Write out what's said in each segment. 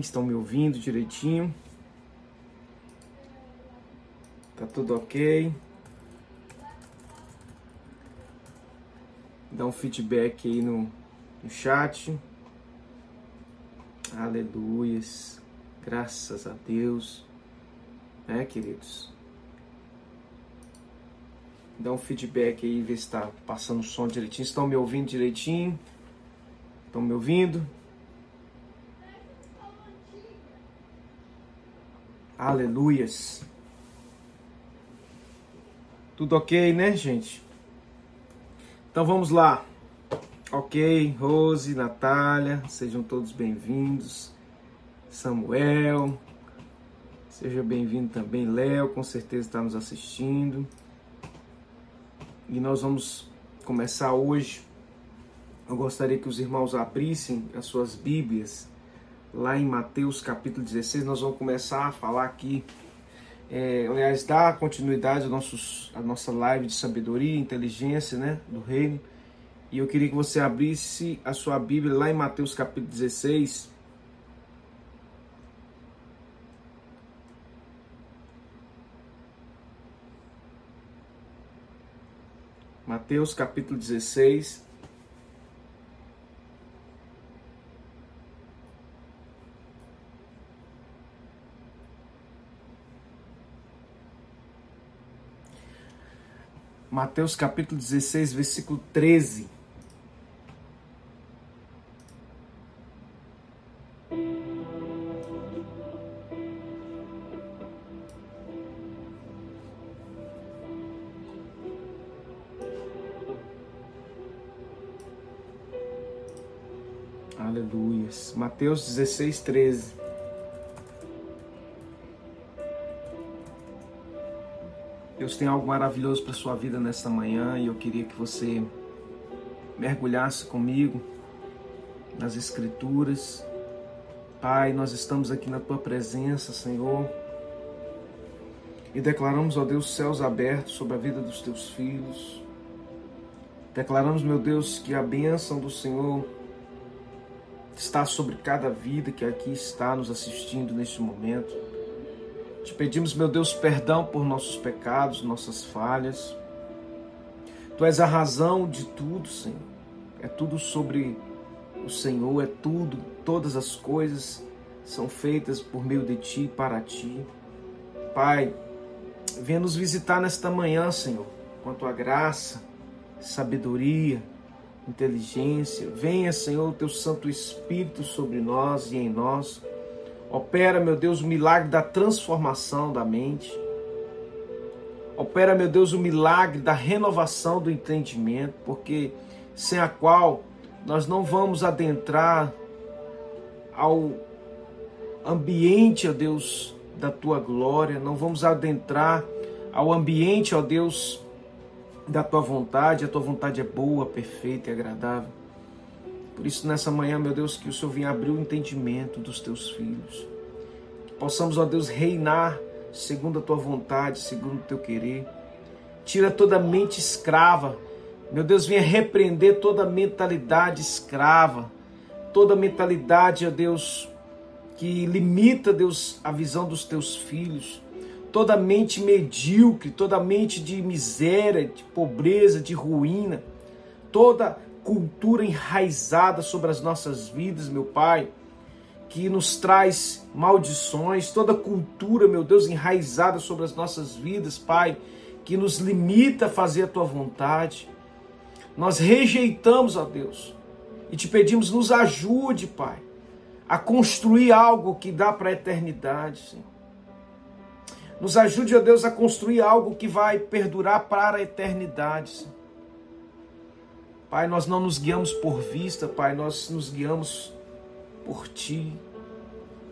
Estão me ouvindo direitinho? Tá tudo ok? Dá um feedback aí no, no chat. Aleluias. Graças a Deus. Né, queridos? Dá um feedback aí, ver se está passando o som direitinho. Estão me ouvindo direitinho? Estão me ouvindo? Aleluias. Tudo ok, né, gente? Então vamos lá. Ok, Rose, Natália, sejam todos bem-vindos. Samuel, seja bem-vindo também. Léo, com certeza está nos assistindo. E nós vamos começar hoje. Eu gostaria que os irmãos abrissem as suas Bíblias lá em Mateus capítulo 16, nós vamos começar a falar aqui, é, aliás, dar continuidade à nossa live de sabedoria inteligência né, do reino. E eu queria que você abrisse a sua Bíblia lá em Mateus capítulo 16. Mateus capítulo 16. Mateus capítulo 16, versículo 13. Aleluias. Mateus 16, 13. Deus tem algo maravilhoso para sua vida nesta manhã e eu queria que você mergulhasse comigo nas Escrituras. Pai, nós estamos aqui na tua presença, Senhor, e declaramos, ó Deus, céus abertos sobre a vida dos teus filhos. Declaramos, meu Deus, que a bênção do Senhor está sobre cada vida que aqui está nos assistindo neste momento. Te pedimos, meu Deus, perdão por nossos pecados, nossas falhas. Tu és a razão de tudo, Senhor. É tudo sobre o Senhor, é tudo, todas as coisas são feitas por meio de ti e para ti. Pai, venha nos visitar nesta manhã, Senhor, com a tua graça, sabedoria, inteligência. Venha, Senhor, o teu Santo Espírito sobre nós e em nós Opera, meu Deus, o milagre da transformação da mente. Opera, meu Deus, o milagre da renovação do entendimento, porque sem a qual nós não vamos adentrar ao ambiente, ó Deus, da tua glória, não vamos adentrar ao ambiente, ó Deus, da tua vontade. A tua vontade é boa, perfeita e agradável. Por isso, nessa manhã, meu Deus, que o Senhor venha abrir o entendimento dos teus filhos. Que possamos, ó Deus, reinar segundo a tua vontade, segundo o teu querer. Tira toda mente escrava. Meu Deus, venha repreender toda mentalidade escrava. Toda mentalidade, ó Deus, que limita, Deus, a visão dos teus filhos. Toda mente medíocre, toda mente de miséria, de pobreza, de ruína. Toda cultura enraizada sobre as nossas vidas, meu Pai, que nos traz maldições, toda cultura, meu Deus, enraizada sobre as nossas vidas, Pai, que nos limita a fazer a tua vontade. Nós rejeitamos, ó Deus, e te pedimos, nos ajude, Pai, a construir algo que dá para a eternidade, Senhor. Nos ajude, ó Deus, a construir algo que vai perdurar para a eternidade, Senhor. Pai, nós não nos guiamos por vista, Pai, nós nos guiamos por Ti,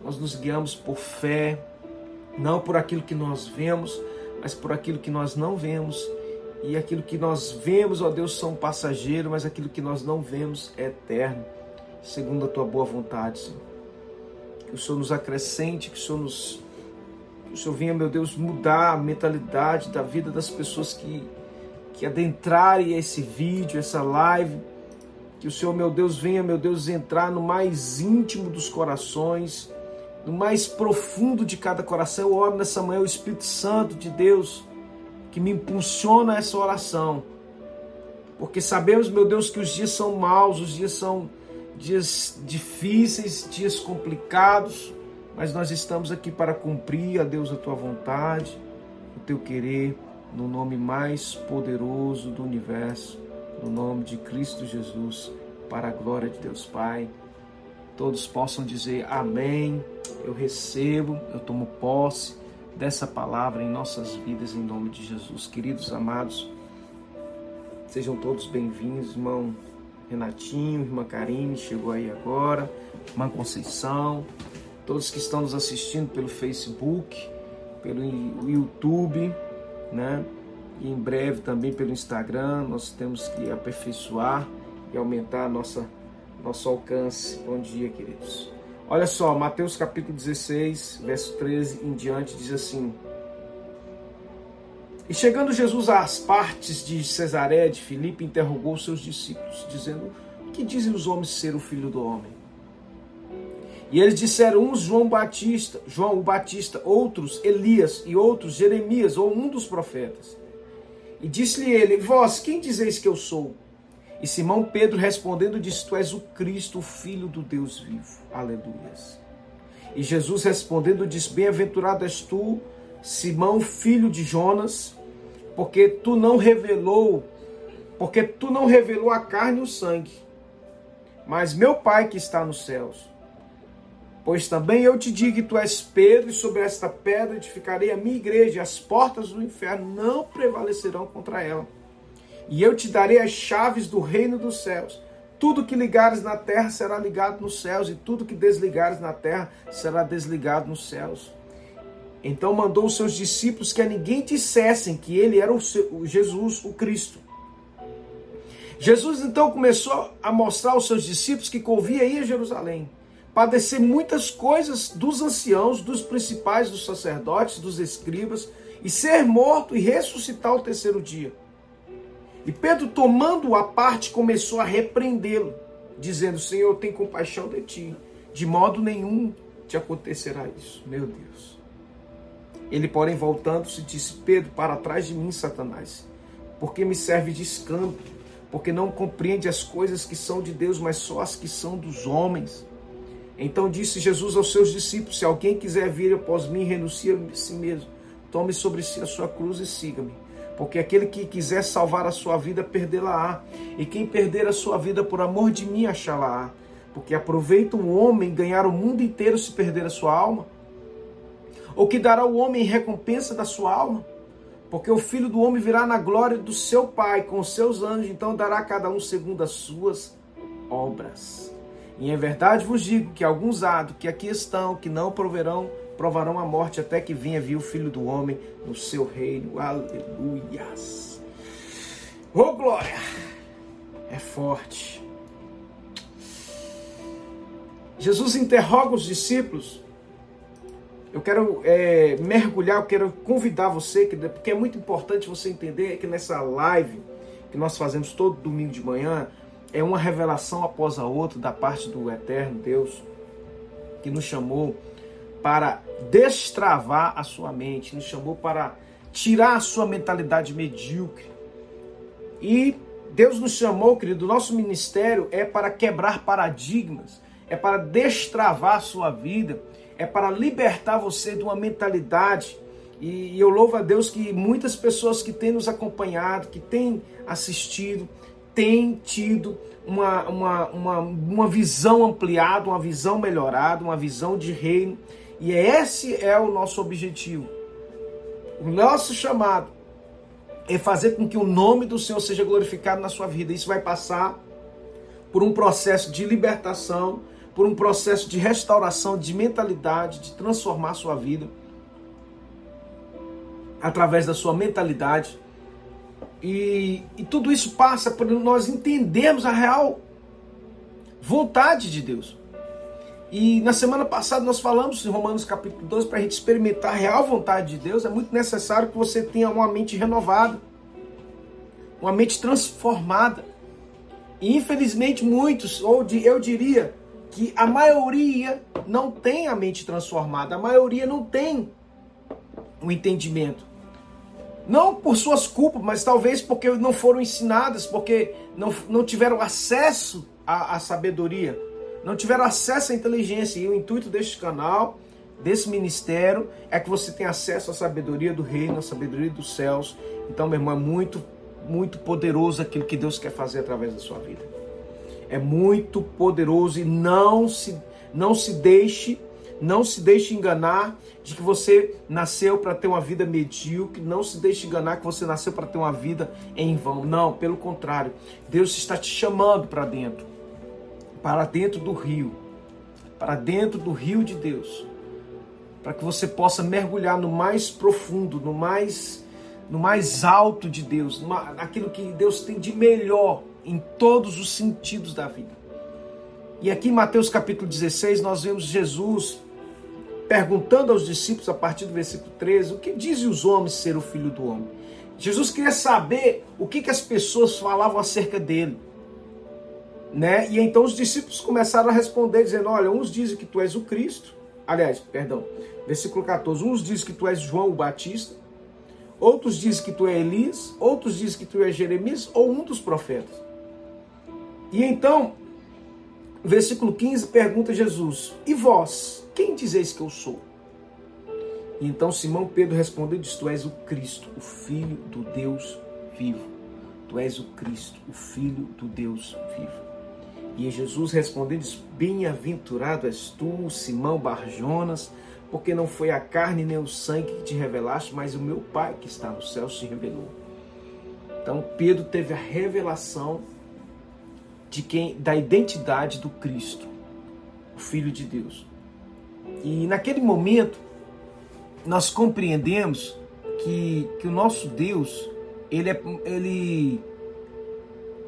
nós nos guiamos por fé, não por aquilo que nós vemos, mas por aquilo que nós não vemos. E aquilo que nós vemos, ó Deus, são passageiros, mas aquilo que nós não vemos é eterno, segundo a Tua boa vontade, Senhor. Que o Senhor nos acrescente, que o Senhor nos. Que o Senhor venha, meu Deus, mudar a mentalidade da vida das pessoas que que adentrarem esse vídeo, essa live, que o Senhor, meu Deus, venha, meu Deus, entrar no mais íntimo dos corações, no mais profundo de cada coração. Eu oro nessa manhã o Espírito Santo de Deus que me impulsiona essa oração. Porque sabemos, meu Deus, que os dias são maus, os dias são dias difíceis, dias complicados, mas nós estamos aqui para cumprir, a Deus, a tua vontade, o teu querer, no nome mais poderoso do universo, no nome de Cristo Jesus, para a glória de Deus Pai. Todos possam dizer amém. Eu recebo, eu tomo posse dessa palavra em nossas vidas, em nome de Jesus. Queridos amados, sejam todos bem-vindos, irmão Renatinho, irmã Karine, chegou aí agora, irmã Conceição, todos que estão nos assistindo pelo Facebook, pelo YouTube, né? E em breve também pelo Instagram, nós temos que aperfeiçoar e aumentar nossa, nosso alcance. Bom dia, queridos. Olha só, Mateus capítulo 16, verso 13 em diante, diz assim: e chegando Jesus às partes de Cesaré de Filipe, interrogou seus discípulos, dizendo: que dizem os homens ser o filho do homem? E eles disseram: uns João Batista, João Batista, outros Elias e outros Jeremias ou um dos profetas. E disse-lhe ele: Vós, quem dizeis que eu sou? E Simão Pedro respondendo disse: Tu és o Cristo, o filho do Deus vivo. Aleluias. E Jesus respondendo disse: Bem-aventurado és tu, Simão, filho de Jonas, porque tu não revelou, porque tu não revelou a carne e o sangue, mas meu Pai que está nos céus. Pois também eu te digo que tu és Pedro, e sobre esta pedra edificarei a minha igreja, e as portas do inferno não prevalecerão contra ela. E eu te darei as chaves do reino dos céus. Tudo que ligares na terra será ligado nos céus, e tudo que desligares na terra será desligado nos céus. Então mandou os seus discípulos que a ninguém dissessem que ele era o, seu, o Jesus, o Cristo. Jesus então começou a mostrar aos seus discípulos que convia ir a Jerusalém, padecer muitas coisas dos anciãos, dos principais, dos sacerdotes, dos escribas, e ser morto e ressuscitar ao terceiro dia. E Pedro, tomando-o à parte, começou a repreendê-lo, dizendo: Senhor, tem compaixão de ti, de modo nenhum te acontecerá isso. Meu Deus. Ele, porém, voltando-se, disse: Pedro, para trás de mim, Satanás, porque me serve de escândalo, porque não compreende as coisas que são de Deus, mas só as que são dos homens. Então disse Jesus aos seus discípulos: Se alguém quiser vir após mim, renuncie a si mesmo, tome sobre si a sua cruz e siga-me. Porque aquele que quiser salvar a sua vida, perdê-la-á. E quem perder a sua vida por amor de mim, achá-la-á. Porque aproveita um homem ganhar o mundo inteiro se perder a sua alma? ou que dará o homem em recompensa da sua alma? Porque o filho do homem virá na glória do seu Pai com os seus anjos, então dará a cada um segundo as suas obras. E em verdade vos digo que alguns há que aqui estão, que não proverão, provarão a morte até que venha vir o filho do homem no seu reino. Aleluias. Oh glória! É forte. Jesus interroga os discípulos eu quero é, mergulhar, eu quero convidar você, porque é muito importante você entender que nessa live que nós fazemos todo domingo de manhã, é uma revelação após a outra da parte do eterno Deus, que nos chamou para destravar a sua mente, nos chamou para tirar a sua mentalidade medíocre. E Deus nos chamou, querido, nosso ministério é para quebrar paradigmas, é para destravar a sua vida é para libertar você de uma mentalidade. E eu louvo a Deus que muitas pessoas que têm nos acompanhado, que têm assistido, têm tido uma, uma, uma, uma visão ampliada, uma visão melhorada, uma visão de reino. E esse é o nosso objetivo. O nosso chamado é fazer com que o nome do Senhor seja glorificado na sua vida. Isso vai passar por um processo de libertação, por um processo de restauração de mentalidade, de transformar sua vida através da sua mentalidade. E, e tudo isso passa por nós entendermos a real vontade de Deus. E na semana passada nós falamos em Romanos capítulo 12 para a gente experimentar a real vontade de Deus. É muito necessário que você tenha uma mente renovada, uma mente transformada. E infelizmente muitos, ou eu diria, que a maioria não tem a mente transformada, a maioria não tem o entendimento. Não por suas culpas, mas talvez porque não foram ensinadas, porque não, não tiveram acesso à, à sabedoria, não tiveram acesso à inteligência. E o intuito deste canal, desse ministério, é que você tenha acesso à sabedoria do reino, à sabedoria dos céus. Então, meu irmão, é muito, muito poderoso aquilo que Deus quer fazer através da sua vida. É muito poderoso e não se, não se deixe não se deixe enganar de que você nasceu para ter uma vida medíocre. Não se deixe enganar que você nasceu para ter uma vida em vão. Não, pelo contrário. Deus está te chamando para dentro. Para dentro do rio. Para dentro do rio de Deus. Para que você possa mergulhar no mais profundo, no mais no mais alto de Deus, naquilo que Deus tem de melhor em todos os sentidos da vida. E aqui em Mateus capítulo 16 nós vemos Jesus perguntando aos discípulos a partir do versículo 13, o que dizem os homens ser o filho do homem? Jesus queria saber o que, que as pessoas falavam acerca dele. Né? E então os discípulos começaram a responder, dizendo: Olha, uns dizem que tu és o Cristo. Aliás, perdão, versículo 14: Uns dizem que tu és João o Batista, outros dizem que tu és Elias, outros dizem que tu és Jeremias ou um dos profetas. E então, versículo 15 pergunta Jesus: E vós? Quem dizeis que eu sou? E então Simão Pedro respondeu disse: Tu és o Cristo, o Filho do Deus vivo. Tu és o Cristo, o Filho do Deus vivo. E Jesus respondeu Bem-aventurado és tu, Simão Barjonas, porque não foi a carne nem o sangue que te revelaste, mas o meu Pai que está nos céus te revelou. Então Pedro teve a revelação de quem da identidade do Cristo, o Filho de Deus. E naquele momento, nós compreendemos que, que o nosso Deus, ele, é, ele,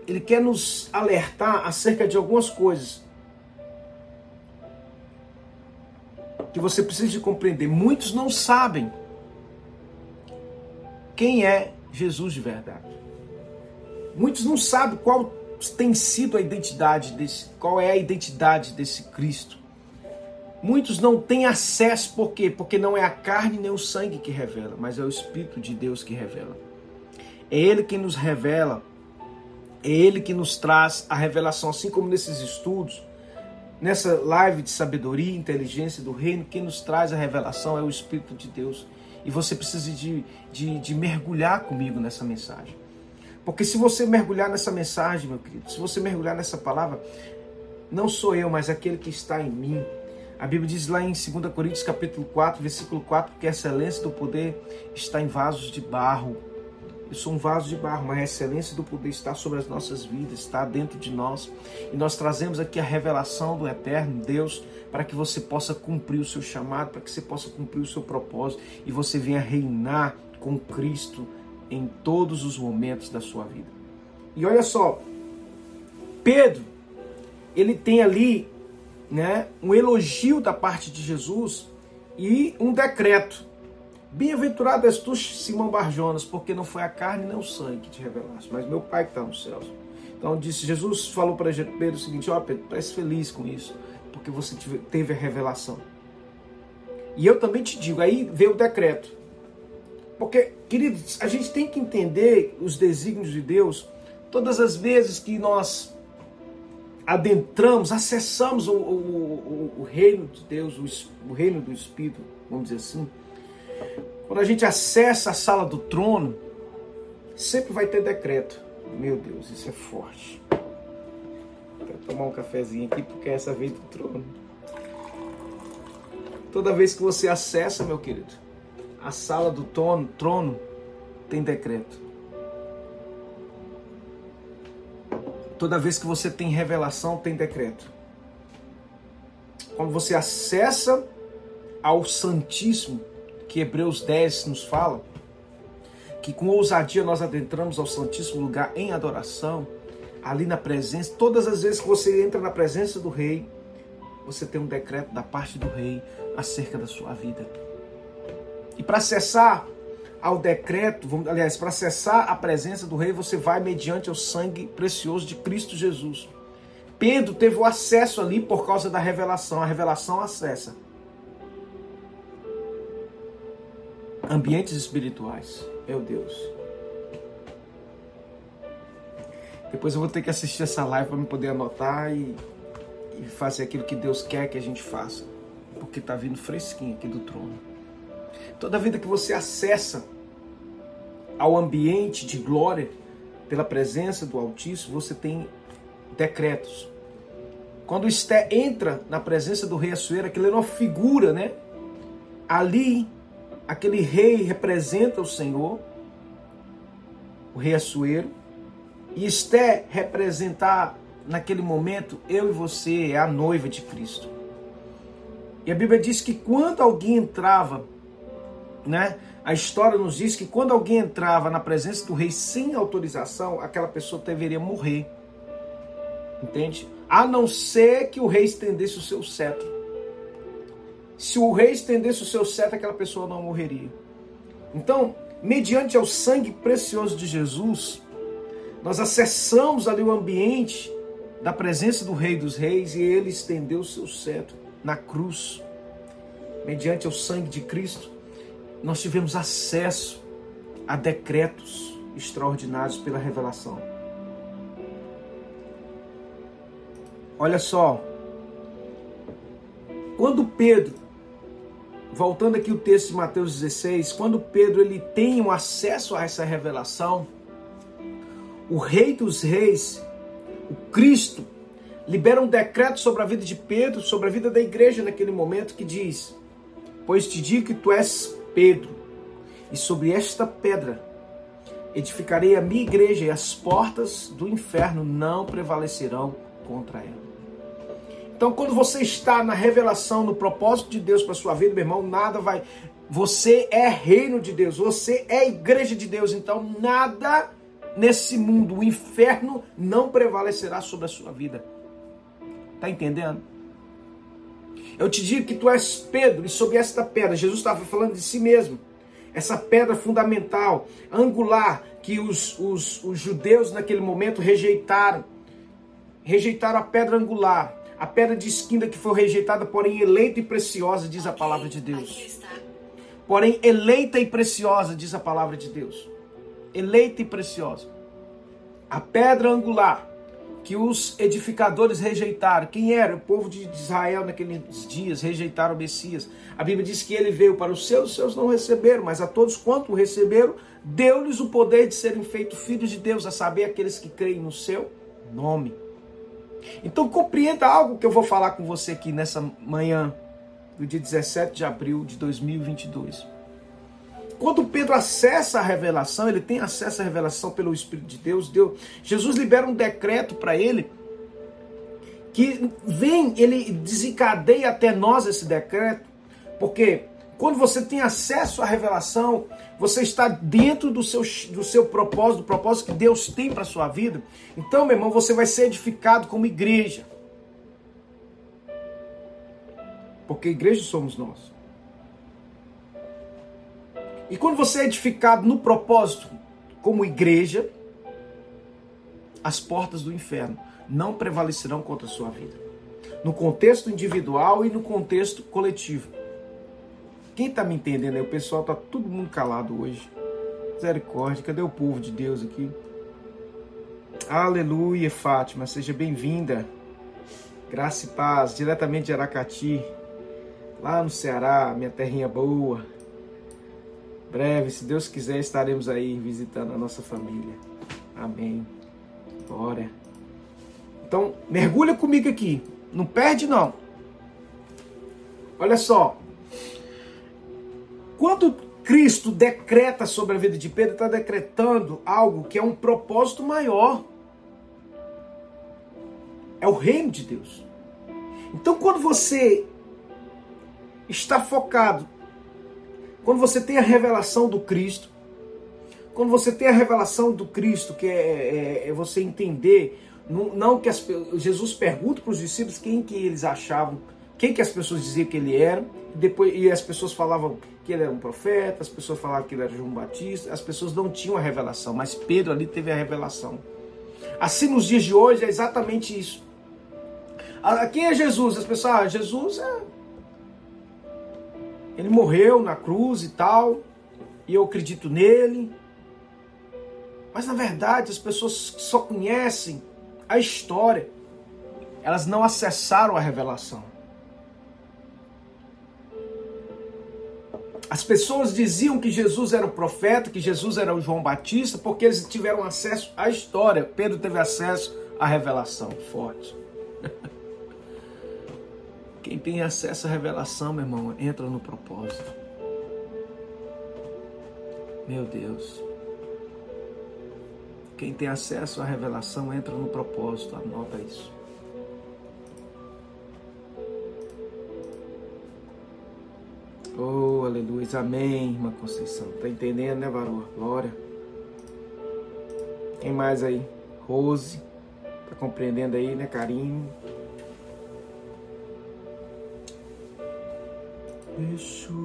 ele quer nos alertar acerca de algumas coisas. Que você precisa de compreender. Muitos não sabem quem é Jesus de verdade. Muitos não sabem qual tem sido a identidade desse, qual é a identidade desse Cristo. Muitos não têm acesso, por quê? Porque não é a carne nem o sangue que revela, mas é o Espírito de Deus que revela. É Ele que nos revela, é Ele que nos traz a revelação, assim como nesses estudos, nessa live de sabedoria e inteligência do reino, quem nos traz a revelação é o Espírito de Deus. E você precisa de, de, de mergulhar comigo nessa mensagem. Porque se você mergulhar nessa mensagem, meu querido, se você mergulhar nessa palavra, não sou eu, mas aquele que está em mim a Bíblia diz lá em 2 Coríntios capítulo 4, versículo 4, que a excelência do poder está em vasos de barro. Eu sou um vaso de barro, mas a excelência do poder está sobre as nossas vidas, está dentro de nós. E nós trazemos aqui a revelação do eterno Deus para que você possa cumprir o seu chamado, para que você possa cumprir o seu propósito e você venha reinar com Cristo em todos os momentos da sua vida. E olha só, Pedro, ele tem ali né, um elogio da parte de Jesus e um decreto. Bem-aventurado és tu, Simão Barjonas, porque não foi a carne nem o sangue que te revelaste, mas meu Pai que está nos céus. Então disse, Jesus falou para Pedro o seguinte, ó oh, Pedro, parece feliz com isso, porque você teve a revelação. E eu também te digo, aí veio o decreto. Porque, queridos, a gente tem que entender os desígnios de Deus todas as vezes que nós adentramos, acessamos o, o, o, o reino de Deus, o, reino do Espírito, vamos dizer assim, quando a gente acessa a sala do trono, sempre vai ter decreto. Meu Deus, isso é forte. Quero tomar um cafezinho aqui porque essa vez do trono. Toda vez que você acessa, meu querido, a sala do trono, trono tem decreto. Toda vez que você tem revelação, tem decreto. Quando você acessa ao Santíssimo, que Hebreus 10 nos fala, que com ousadia nós adentramos ao Santíssimo lugar em adoração, ali na presença, todas as vezes que você entra na presença do Rei, você tem um decreto da parte do Rei acerca da sua vida. E para acessar ao decreto, aliás, para acessar a presença do rei, você vai mediante o sangue precioso de Cristo Jesus. Pedro teve o acesso ali por causa da revelação. A revelação acessa. Ambientes espirituais. Meu Deus. Depois eu vou ter que assistir essa live para me poder anotar e, e fazer aquilo que Deus quer que a gente faça. Porque está vindo fresquinho aqui do trono. Toda vida que você acessa ao ambiente de glória pela presença do Altíssimo, você tem decretos. Quando Esté entra na presença do rei Assuero, aquilo é uma figura, né? Ali, aquele rei representa o Senhor, o rei Assuero, e Esté representar naquele momento eu e você, é a noiva de Cristo. E a Bíblia diz que quando alguém entrava, né? A história nos diz que quando alguém entrava na presença do rei sem autorização, aquela pessoa deveria morrer. Entende? A não ser que o rei estendesse o seu cetro. Se o rei estendesse o seu cetro, aquela pessoa não morreria. Então, mediante ao sangue precioso de Jesus, nós acessamos ali o ambiente da presença do Rei dos Reis e ele estendeu o seu cetro na cruz. Mediante ao sangue de Cristo, nós tivemos acesso a decretos extraordinários pela revelação. Olha só, quando Pedro, voltando aqui o texto de Mateus 16, quando Pedro ele tem um acesso a essa revelação, o Rei dos Reis, o Cristo, libera um decreto sobre a vida de Pedro, sobre a vida da igreja naquele momento, que diz: Pois te digo que tu és Pedro, e sobre esta pedra edificarei a minha igreja, e as portas do inferno não prevalecerão contra ela. Então, quando você está na revelação, no propósito de Deus para sua vida, meu irmão, nada vai. Você é reino de Deus, você é igreja de Deus, então nada nesse mundo, o inferno não prevalecerá sobre a sua vida. Tá entendendo? Eu te digo que tu és Pedro e sobre esta pedra, Jesus estava falando de si mesmo. Essa pedra fundamental, angular, que os, os, os judeus naquele momento rejeitaram. Rejeitaram a pedra angular a pedra de esquina que foi rejeitada, porém eleita e preciosa, diz a palavra de Deus. Porém eleita e preciosa, diz a palavra de Deus. Eleita e preciosa. A pedra angular que os edificadores rejeitaram. Quem era? O povo de Israel naqueles dias rejeitaram o Messias. A Bíblia diz que ele veio para os seus, os seus não receberam, mas a todos quanto o receberam, deu-lhes o poder de serem feitos filhos de Deus, a saber, aqueles que creem no seu nome. Então compreenda algo que eu vou falar com você aqui nessa manhã do dia 17 de abril de 2022. Quando Pedro acessa a revelação, ele tem acesso à revelação pelo Espírito de Deus. Deus Jesus libera um decreto para ele que vem, ele desencadeia até nós esse decreto, porque quando você tem acesso à revelação, você está dentro do seu, do seu propósito, do propósito que Deus tem para a sua vida. Então, meu irmão, você vai ser edificado como igreja. Porque igreja somos nós. E quando você é edificado no propósito como igreja, as portas do inferno não prevalecerão contra a sua vida. No contexto individual e no contexto coletivo. Quem tá me entendendo aí? O pessoal tá todo mundo calado hoje. Misericórdia, cadê o povo de Deus aqui? Aleluia, Fátima, seja bem-vinda. Graça e paz, diretamente de Aracati, lá no Ceará, minha terrinha boa. Breve, se Deus quiser, estaremos aí visitando a nossa família. Amém. Glória. Então, mergulha comigo aqui. Não perde, não. Olha só. Quando Cristo decreta sobre a vida de Pedro, está decretando algo que é um propósito maior. É o reino de Deus. Então, quando você está focado, quando você tem a revelação do Cristo, quando você tem a revelação do Cristo, que é, é, é você entender, não, não que as, Jesus pergunta para os discípulos quem que eles achavam, quem que as pessoas diziam que ele era, depois e as pessoas falavam que ele era um profeta, as pessoas falavam que ele era João Batista, as pessoas não tinham a revelação, mas Pedro ali teve a revelação. Assim nos dias de hoje é exatamente isso. quem é Jesus? As pessoas, ah, Jesus é. Ele morreu na cruz e tal, e eu acredito nele. Mas na verdade, as pessoas só conhecem a história, elas não acessaram a revelação. As pessoas diziam que Jesus era o profeta, que Jesus era o João Batista, porque eles tiveram acesso à história. Pedro teve acesso à revelação forte. Quem tem acesso à revelação, meu irmão, entra no propósito. Meu Deus. Quem tem acesso à revelação entra no propósito, anota isso. Oh, aleluia. Amém, irmã Conceição. Tá entendendo, né, varão? Glória. Quem mais aí? Rose. Tá compreendendo aí, né, carinho? Yeshua.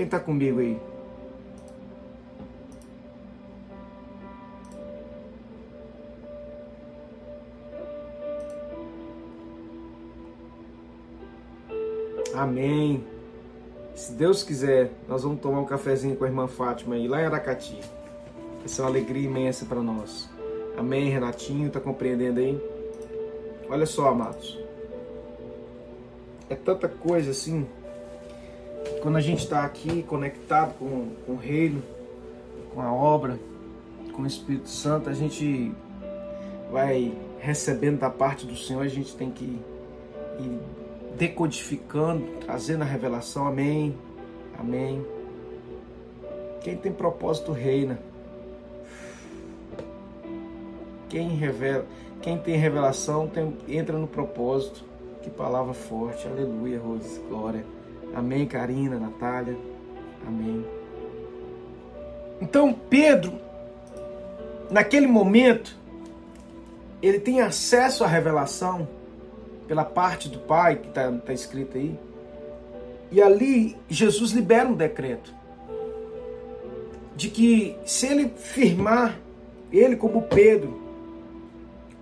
Quem está comigo aí? Amém. Se Deus quiser, nós vamos tomar um cafezinho com a irmã Fátima aí, lá em Aracati. Essa é uma alegria imensa para nós. Amém, Renatinho, tá compreendendo aí? Olha só, amados. É tanta coisa assim quando a gente está aqui conectado com, com o reino, com a obra, com o Espírito Santo, a gente vai recebendo da parte do Senhor, a gente tem que ir decodificando, trazendo a revelação. Amém. Amém. Quem tem propósito reina. Quem revela, quem tem revelação tem, entra no propósito. Que palavra forte. Aleluia, Rose. Glória. Amém, Karina, Natália. Amém. Então, Pedro, naquele momento, ele tem acesso à revelação pela parte do Pai, que está tá escrito aí. E ali, Jesus libera um decreto de que se ele firmar, ele como Pedro,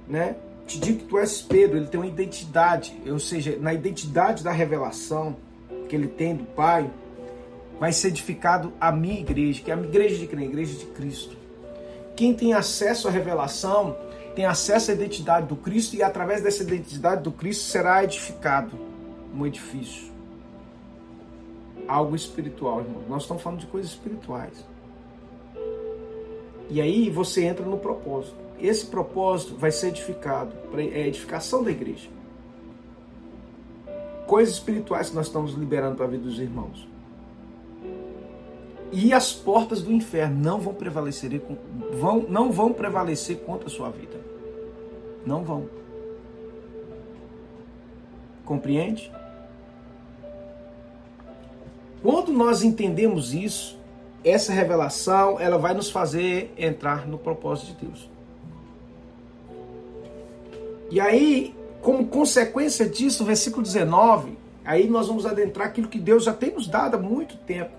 né? Te digo que tu és Pedro, ele tem uma identidade, ou seja, na identidade da revelação, que ele tem do Pai, vai ser edificado a minha igreja, que é a igreja de quem? A igreja de Cristo. Quem tem acesso à revelação tem acesso à identidade do Cristo e através dessa identidade do Cristo será edificado um edifício. Algo espiritual, irmão. Nós estamos falando de coisas espirituais. E aí você entra no propósito. Esse propósito vai ser edificado, é a edificação da igreja coisas espirituais que nós estamos liberando para a vida dos irmãos. E as portas do inferno não vão prevalecer, vão, não vão prevalecer contra a sua vida. Não vão. Compreende? Quando nós entendemos isso, essa revelação, ela vai nos fazer entrar no propósito de Deus. E aí, como consequência disso, versículo 19, aí nós vamos adentrar aquilo que Deus já tem nos dado há muito tempo.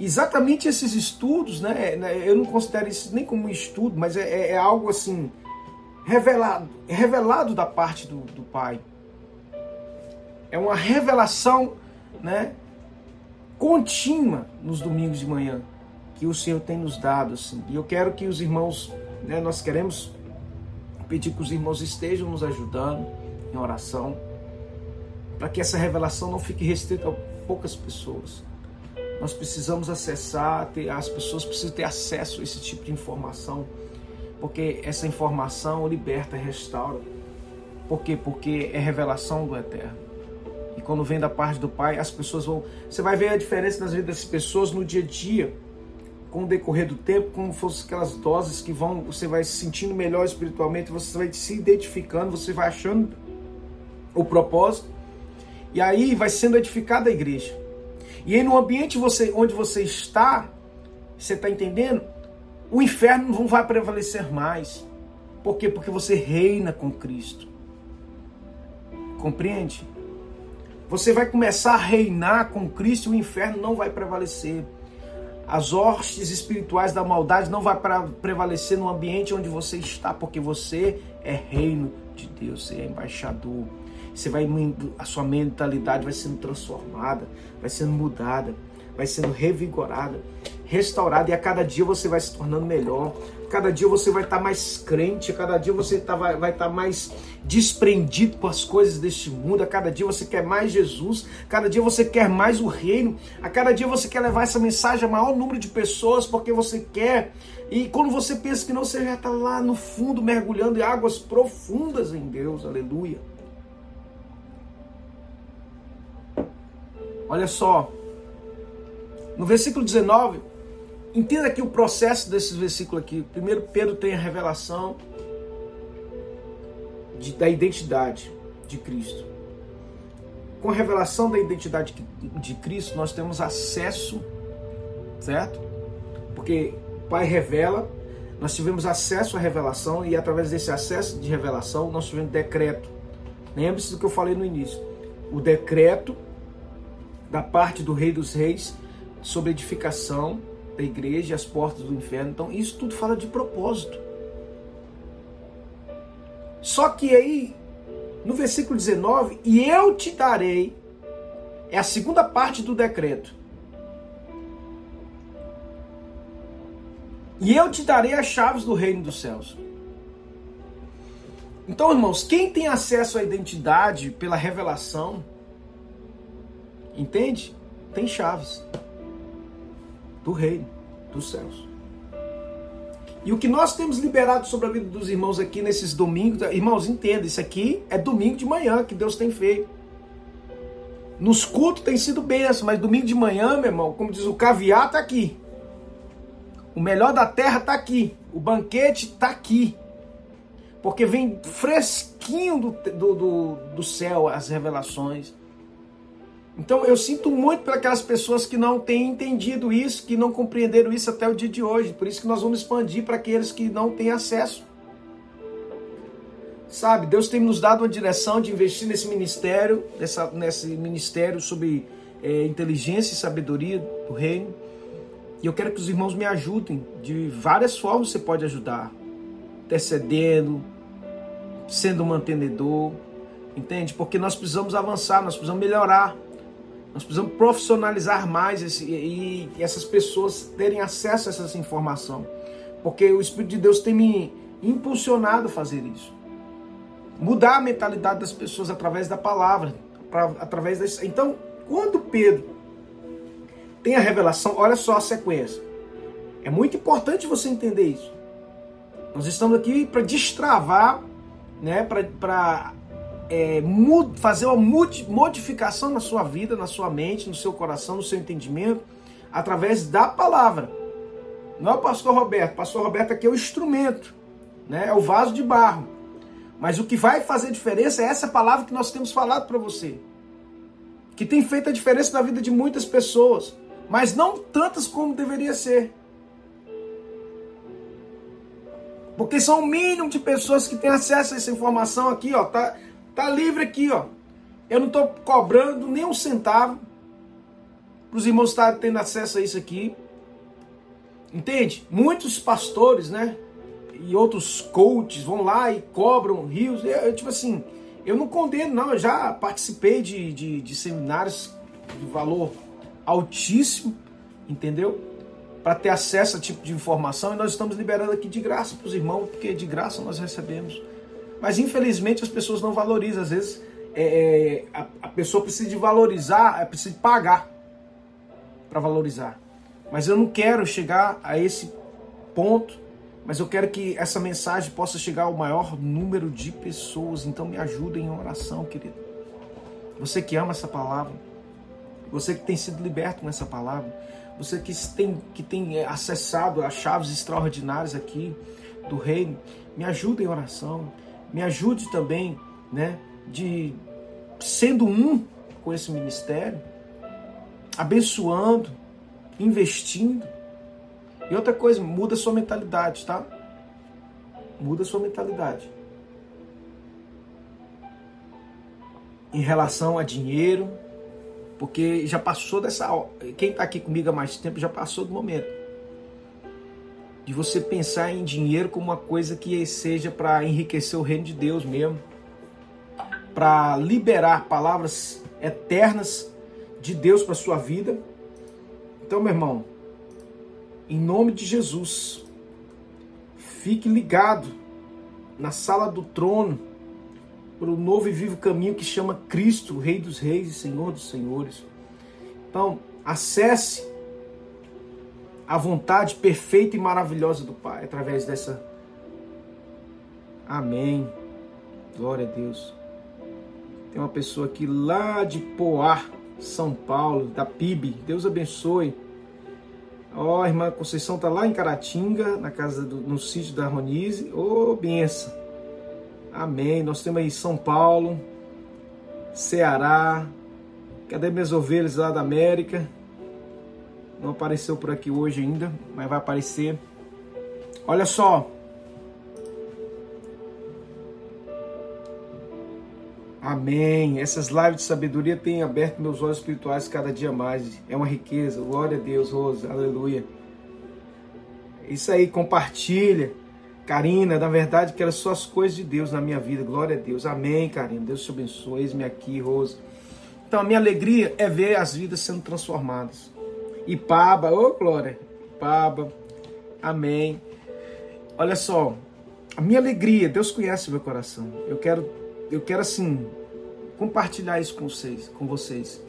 Exatamente esses estudos, né? né eu não considero isso nem como um estudo, mas é, é, é algo assim, revelado, revelado da parte do, do Pai. É uma revelação, né? Contínua nos domingos de manhã que o Senhor tem nos dado, assim. E eu quero que os irmãos, né? Nós queremos pedir que os irmãos estejam nos ajudando em oração, para que essa revelação não fique restrita a poucas pessoas. Nós precisamos acessar, ter, as pessoas precisam ter acesso a esse tipo de informação, porque essa informação liberta, restaura. Por quê? Porque é revelação do Eterno. E quando vem da parte do Pai, as pessoas vão. Você vai ver a diferença nas vidas das pessoas no dia a dia. Com o decorrer do tempo, como fossem aquelas doses que vão, você vai se sentindo melhor espiritualmente, você vai se identificando, você vai achando o propósito, e aí vai sendo edificada a igreja. E aí no ambiente você, onde você está, você está entendendo? O inferno não vai prevalecer mais. Por quê? Porque você reina com Cristo. Compreende? Você vai começar a reinar com Cristo e o inferno não vai prevalecer. As hostes espirituais da maldade não vai prevalecer no ambiente onde você está, porque você é reino de Deus, você é embaixador. Você vai a sua mentalidade vai sendo transformada, vai sendo mudada, vai sendo revigorada, restaurada e a cada dia você vai se tornando melhor. Cada dia você vai estar mais crente, cada dia você tá, vai, estar mais desprendido com as coisas deste mundo, a cada dia você quer mais Jesus, cada dia você quer mais o reino, a cada dia você quer levar essa mensagem a maior número de pessoas porque você quer. E quando você pensa que não, você já está lá no fundo mergulhando em águas profundas em Deus, aleluia. Olha só, no versículo 19, entenda aqui o processo desses versículos aqui. Primeiro, Pedro tem a revelação de, da identidade de Cristo. Com a revelação da identidade de Cristo, nós temos acesso, certo? Porque o Pai revela, nós tivemos acesso à revelação e através desse acesso de revelação, nós tivemos decreto. Lembre-se do que eu falei no início. O decreto da parte do Rei dos Reis sobre edificação da igreja e as portas do inferno. Então, isso tudo fala de propósito. Só que aí, no versículo 19, e eu te darei, é a segunda parte do decreto. E eu te darei as chaves do reino dos céus. Então, irmãos, quem tem acesso à identidade pela revelação, Entende? Tem chaves do reino dos céus. E o que nós temos liberado sobre a vida dos irmãos aqui nesses domingos, irmãos, entenda, isso aqui é domingo de manhã que Deus tem feito. Nos cultos tem sido benção, mas domingo de manhã, meu irmão, como diz o caviar, está aqui. O melhor da terra está aqui. O banquete está aqui. Porque vem fresquinho do, do, do, do céu as revelações. Então eu sinto muito para aquelas pessoas que não têm entendido isso, que não compreenderam isso até o dia de hoje. Por isso que nós vamos expandir para aqueles que não têm acesso. Sabe, Deus tem nos dado uma direção de investir nesse ministério, nessa, nesse ministério sobre é, inteligência e sabedoria do reino. E eu quero que os irmãos me ajudem. De várias formas você pode ajudar. Intercedendo, sendo um mantenedor, entende? Porque nós precisamos avançar, nós precisamos melhorar. Nós precisamos profissionalizar mais esse, e, e essas pessoas terem acesso a essa informação. Porque o Espírito de Deus tem me impulsionado a fazer isso. Mudar a mentalidade das pessoas através da palavra. Pra, através das... Então, quando Pedro tem a revelação, olha só a sequência. É muito importante você entender isso. Nós estamos aqui para destravar, né, para é, fazer uma modificação na sua vida, na sua mente, no seu coração, no seu entendimento, através da palavra. Não é o pastor Roberto. O pastor Roberto aqui é o instrumento, né? é o vaso de barro. Mas o que vai fazer diferença é essa palavra que nós temos falado para você. Que tem feito a diferença na vida de muitas pessoas, mas não tantas como deveria ser. Porque são o mínimo de pessoas que têm acesso a essa informação aqui, ó. Tá, Tá livre aqui, ó. Eu não estou cobrando nem um centavo para os irmãos estarem tendo acesso a isso aqui. Entende? Muitos pastores, né? E outros coaches vão lá e cobram rios. Eu, eu, tipo assim, eu não condeno, não. Eu já participei de, de, de seminários de valor altíssimo, entendeu? Para ter acesso a tipo de informação. E nós estamos liberando aqui de graça para os irmãos, porque de graça nós recebemos. Mas infelizmente as pessoas não valorizam. Às vezes é, é a, a, pessoa precisa de valorizar, é, precisa de pagar para valorizar. Mas eu não quero chegar a esse ponto, mas eu quero que essa mensagem possa chegar ao maior número de pessoas. Então me ajuda em oração, querido. Você que ama essa palavra, você que tem sido liberto com essa palavra, você que tem, que tem é, acessado as chaves extraordinárias aqui do reino, me ajude em oração, me ajude também, né, de sendo um com esse ministério, abençoando, investindo. E outra coisa, muda sua mentalidade, tá? Muda sua mentalidade. Em relação a dinheiro, porque já passou dessa. Quem está aqui comigo há mais tempo já passou do momento de você pensar em dinheiro como uma coisa que seja para enriquecer o reino de Deus mesmo, para liberar palavras eternas de Deus para sua vida. Então, meu irmão, em nome de Jesus, fique ligado na sala do trono para o novo e vivo caminho que chama Cristo, Rei dos Reis e Senhor dos Senhores. Então, acesse a vontade perfeita e maravilhosa do Pai através dessa. Amém. Glória a Deus. Tem uma pessoa aqui lá de Poá, São Paulo, da PIB. Deus abençoe. Ó, oh, irmã Conceição tá lá em Caratinga, na casa do, no sítio da Ronise. Ô, oh, benção. Amém. Nós temos aí São Paulo, Ceará. Cadê minhas ovelhas lá da América? Não apareceu por aqui hoje ainda, mas vai aparecer. Olha só. Amém. Essas lives de sabedoria têm aberto meus olhos espirituais cada dia mais. É uma riqueza. Glória a Deus, Rosa. Aleluia. Isso aí, compartilha. Karina, na verdade, quero só as coisas de Deus na minha vida. Glória a Deus. Amém, Karina. Deus te abençoe. Eis-me aqui, Rosa. Então, a minha alegria é ver as vidas sendo transformadas. E Paba, ô oh, glória, Paba, amém. Olha só, a minha alegria, Deus conhece meu coração. Eu quero, eu quero assim compartilhar isso com vocês, com vocês.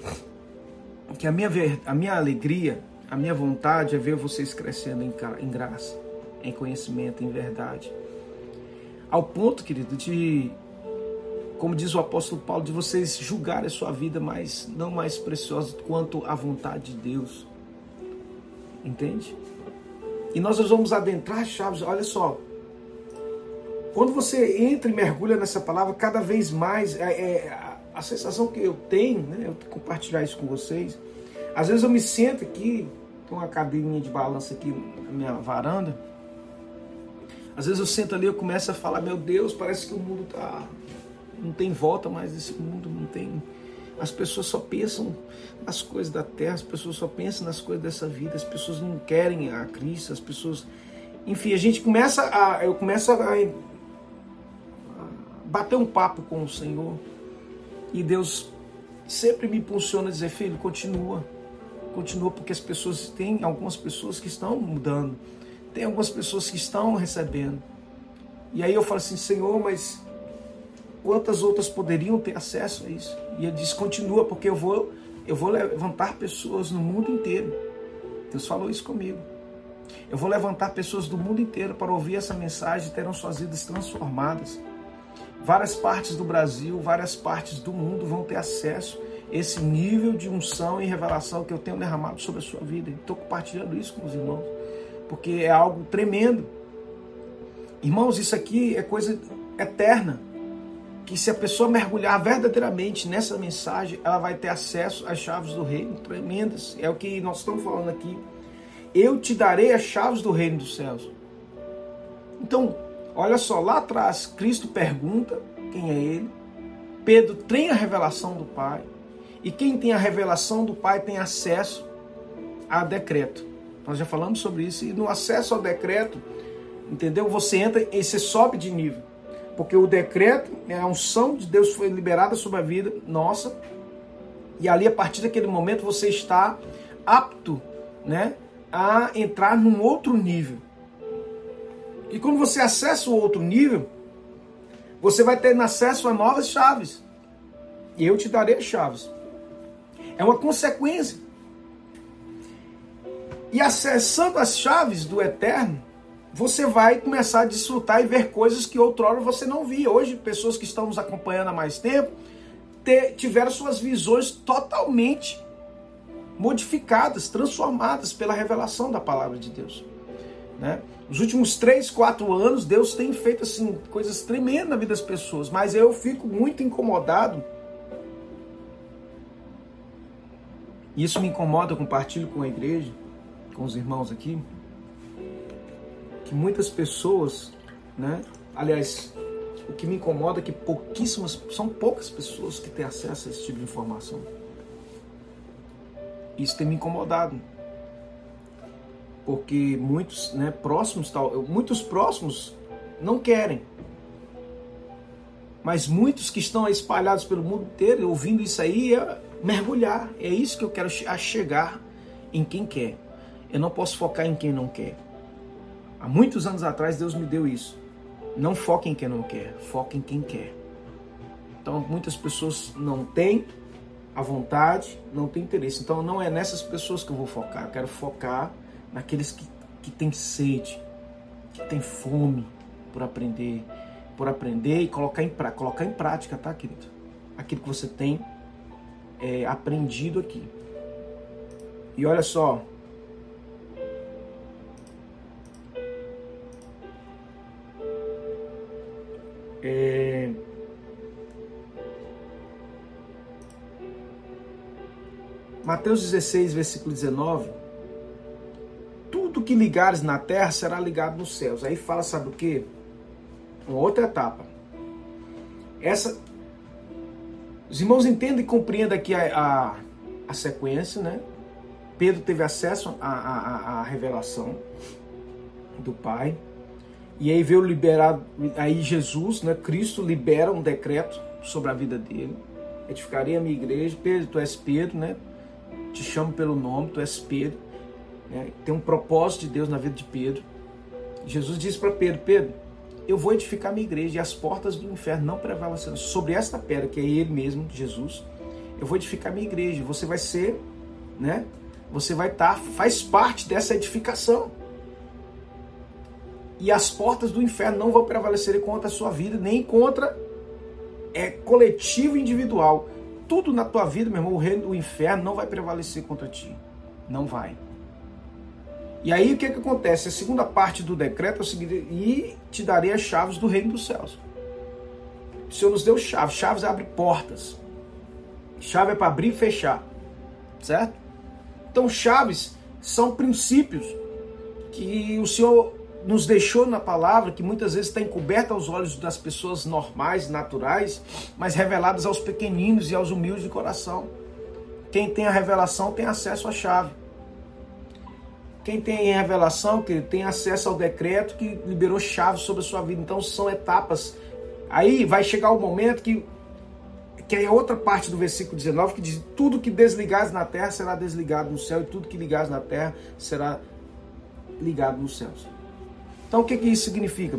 Que a minha, a minha alegria, a minha vontade é ver vocês crescendo em, em graça, em conhecimento, em verdade. Ao ponto, querido, de como diz o apóstolo Paulo, de vocês julgarem a sua vida mais não mais preciosa quanto a vontade de Deus. Entende? E nós vamos adentrar chaves. Olha só. Quando você entra e mergulha nessa palavra, cada vez mais é, é a, sensação que eu tenho, né? Eu compartilhar isso com vocês. Às vezes eu me sento aqui, com uma cadeirinha de balança aqui na minha varanda. Às vezes eu sento ali, eu começo a falar, meu Deus, parece que o mundo tá não tem volta mais esse mundo, não tem as pessoas só pensam nas coisas da terra, as pessoas só pensam nas coisas dessa vida, as pessoas não querem a Cristo, as pessoas. Enfim, a gente começa a. Eu começo a, bater um papo com o Senhor. E Deus sempre me impulsiona a dizer, filho, continua. Continua, porque as pessoas tem algumas pessoas que estão mudando, tem algumas pessoas que estão recebendo. E aí eu falo assim, Senhor, mas quantas outras poderiam ter acesso a isso? E ele diz: continua, porque eu vou, eu vou levantar pessoas no mundo inteiro. Deus falou isso comigo. Eu vou levantar pessoas do mundo inteiro para ouvir essa mensagem e terão suas vidas transformadas. Várias partes do Brasil, várias partes do mundo vão ter acesso a esse nível de unção e revelação que eu tenho derramado sobre a sua vida. Estou compartilhando isso com os irmãos, porque é algo tremendo. Irmãos, isso aqui é coisa eterna que se a pessoa mergulhar verdadeiramente nessa mensagem, ela vai ter acesso às chaves do reino tremendas. É o que nós estamos falando aqui. Eu te darei as chaves do reino dos céus. Então, olha só, lá atrás, Cristo pergunta quem é ele. Pedro tem a revelação do Pai. E quem tem a revelação do Pai tem acesso a decreto. Nós já falamos sobre isso. E no acesso ao decreto, entendeu? Você entra e você sobe de nível porque o decreto, né, a unção de Deus foi liberada sobre a vida nossa, e ali a partir daquele momento você está apto, né, a entrar num outro nível. E quando você acessa o outro nível, você vai ter acesso a novas chaves. E eu te darei as chaves. É uma consequência. E acessando as chaves do eterno, você vai começar a desfrutar e ver coisas que outrora você não via. Hoje, pessoas que estão nos acompanhando há mais tempo ter, tiveram suas visões totalmente modificadas, transformadas pela revelação da palavra de Deus. Né? Os últimos três, quatro anos, Deus tem feito assim coisas tremendas na vida das pessoas, mas eu fico muito incomodado. Isso me incomoda, eu compartilho com a igreja, com os irmãos aqui, que muitas pessoas, né? Aliás, o que me incomoda é que pouquíssimas, são poucas pessoas que têm acesso a esse tipo de informação. Isso tem me incomodado. Porque muitos, né, próximos, muitos próximos não querem. Mas muitos que estão espalhados pelo mundo inteiro, ouvindo isso aí, é mergulhar. É isso que eu quero chegar em quem quer. Eu não posso focar em quem não quer. Há muitos anos atrás Deus me deu isso. Não foque em quem não quer, foque em quem quer. Então muitas pessoas não têm a vontade, não têm interesse. Então não é nessas pessoas que eu vou focar. Eu quero focar naqueles que, que têm sede, que têm fome por aprender, por aprender e colocar em, colocar em prática, tá, querido? Aquilo que você tem é, aprendido aqui. E olha só, É... Mateus 16, versículo 19. Tudo que ligares na terra será ligado nos céus. Aí fala, sabe o que? Uma outra etapa. Essa. Os irmãos entendem e compreendem aqui a, a, a sequência, né? Pedro teve acesso à revelação do Pai. E aí veio liberado, aí Jesus, né, Cristo libera um decreto sobre a vida dele. Edificarei a minha igreja. Pedro, tu és Pedro, né? Te chamo pelo nome, tu és Pedro. Né? Tem um propósito de Deus na vida de Pedro. Jesus disse para Pedro: Pedro, eu vou edificar a minha igreja e as portas do inferno não prevalecerão. Sobre esta pedra, que é ele mesmo, Jesus, eu vou edificar a minha igreja. Você vai ser, né? Você vai estar, tá, faz parte dessa edificação e as portas do inferno não vão prevalecer contra a sua vida, nem contra é coletivo e individual. Tudo na tua vida, meu irmão, o reino do inferno não vai prevalecer contra ti. Não vai. E aí o que, é que acontece? A segunda parte do decreto é o seguinte: e te darei as chaves do reino dos céus. O Senhor nos deu chaves. Chaves abre portas. Chave é para abrir e fechar. Certo? Então, chaves são princípios que o Senhor nos deixou na palavra que muitas vezes está encoberta aos olhos das pessoas normais, naturais, mas reveladas aos pequeninos e aos humildes de coração. Quem tem a revelação tem acesso à chave. Quem tem a revelação, que tem acesso ao decreto que liberou chaves sobre a sua vida. Então são etapas. Aí vai chegar o momento que que é outra parte do versículo 19 que diz: tudo que desligares na terra será desligado no céu e tudo que ligares na terra será ligado nos céus. Então o que, que isso significa?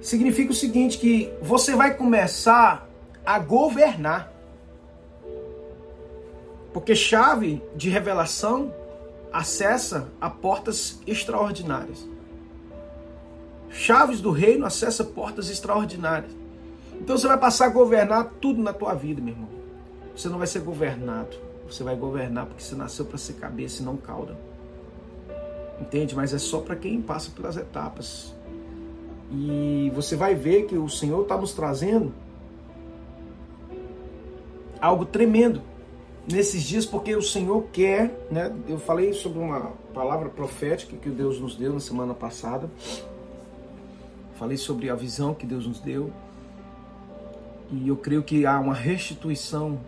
Significa o seguinte, que você vai começar a governar. Porque chave de revelação acessa a portas extraordinárias. Chaves do reino acessa portas extraordinárias. Então você vai passar a governar tudo na tua vida, meu irmão. Você não vai ser governado. Você vai governar porque você nasceu para ser cabeça e não cauda entende? Mas é só para quem passa pelas etapas. E você vai ver que o Senhor está nos trazendo algo tremendo nesses dias, porque o Senhor quer, né? Eu falei sobre uma palavra profética que Deus nos deu na semana passada. Falei sobre a visão que Deus nos deu. E eu creio que há uma restituição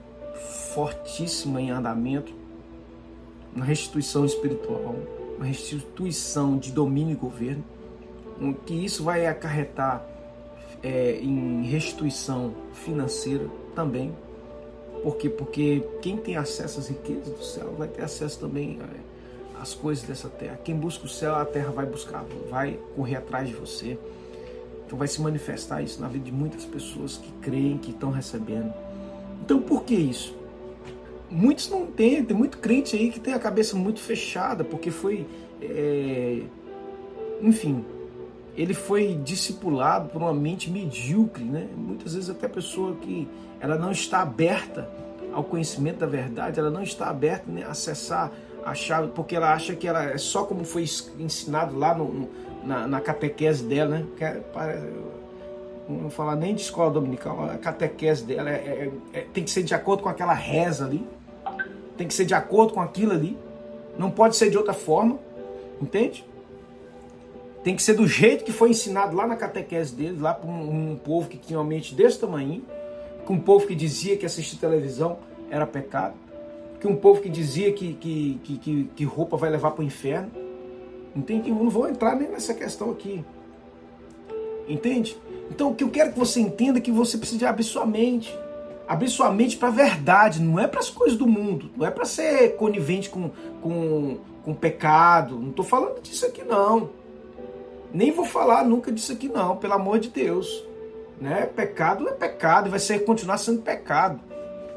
fortíssima em andamento, uma restituição espiritual uma restituição de domínio e governo, que isso vai acarretar é, em restituição financeira também. Por quê? Porque quem tem acesso às riquezas do céu vai ter acesso também é, às coisas dessa terra. Quem busca o céu, a terra vai buscar, vai correr atrás de você. Então vai se manifestar isso na vida de muitas pessoas que creem, que estão recebendo. Então por que isso? Muitos não têm, tem muito crente aí que tem a cabeça muito fechada, porque foi. É, enfim, ele foi discipulado por uma mente medíocre, né? Muitas vezes até pessoa que ela não está aberta ao conhecimento da verdade, ela não está aberta nem a acessar a chave, porque ela acha que ela é só como foi ensinado lá no, na, na catequese dela, né? Que é, não vou falar nem de escola dominical, a catequese dela é, é, é, tem que ser de acordo com aquela reza ali, tem que ser de acordo com aquilo ali, não pode ser de outra forma, entende? Tem que ser do jeito que foi ensinado lá na catequese dele, lá para um, um, povo que tinha uma mente desse tamanho, com um povo que dizia que assistir televisão era pecado, que um povo que dizia que, que, que, que, que roupa vai levar para o inferno. Entende? Eu não vou entrar nem nessa questão aqui. Entende? Então o que eu quero que você entenda é que você precisa abrir sua mente. Abrir sua mente para a verdade, não é para as coisas do mundo, não é para ser conivente com, com, com pecado. Não estou falando disso aqui, não. Nem vou falar nunca disso aqui, não, pelo amor de Deus. Né? Pecado é pecado vai ser, continuar sendo pecado.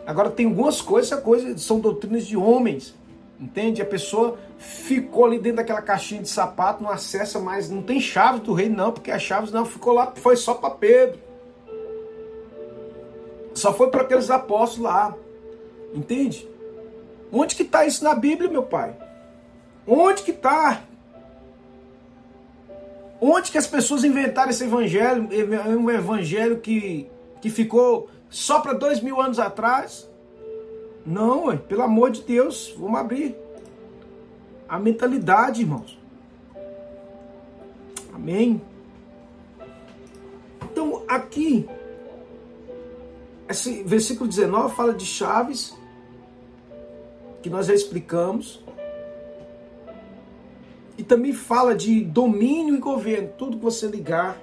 Agora tem algumas coisas, coisas são doutrinas de homens. Entende? A pessoa ficou ali dentro daquela caixinha de sapato, não acessa mais, não tem chave do reino, não, porque as chaves não ficou lá, foi só para Pedro. Só foi para aqueles apóstolos lá. Entende? Onde que está isso na Bíblia, meu pai? Onde que está? Onde que as pessoas inventaram esse evangelho? Um evangelho que, que ficou só para dois mil anos atrás? Não, ué, pelo amor de Deus, vamos abrir a mentalidade, irmãos. Amém? Então, aqui, esse versículo 19 fala de chaves, que nós já explicamos. E também fala de domínio e governo. Tudo que você ligar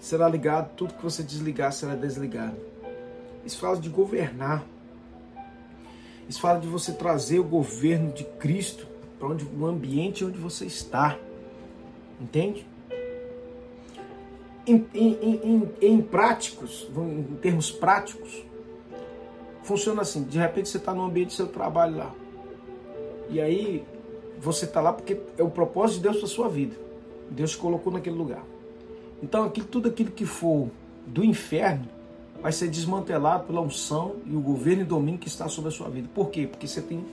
será ligado, tudo que você desligar será desligado. Isso fala de governar. Isso fala de você trazer o governo de Cristo para onde o ambiente onde você está. Entende? Em, em, em, em práticos, em termos práticos, funciona assim: de repente você está no ambiente do seu trabalho lá. E aí você está lá porque é o propósito de Deus para sua vida. Deus colocou naquele lugar. Então, aquilo, tudo aquilo que for do inferno vai ser desmantelado pela unção e o governo e domínio que está sobre a sua vida. Por quê? Porque você tem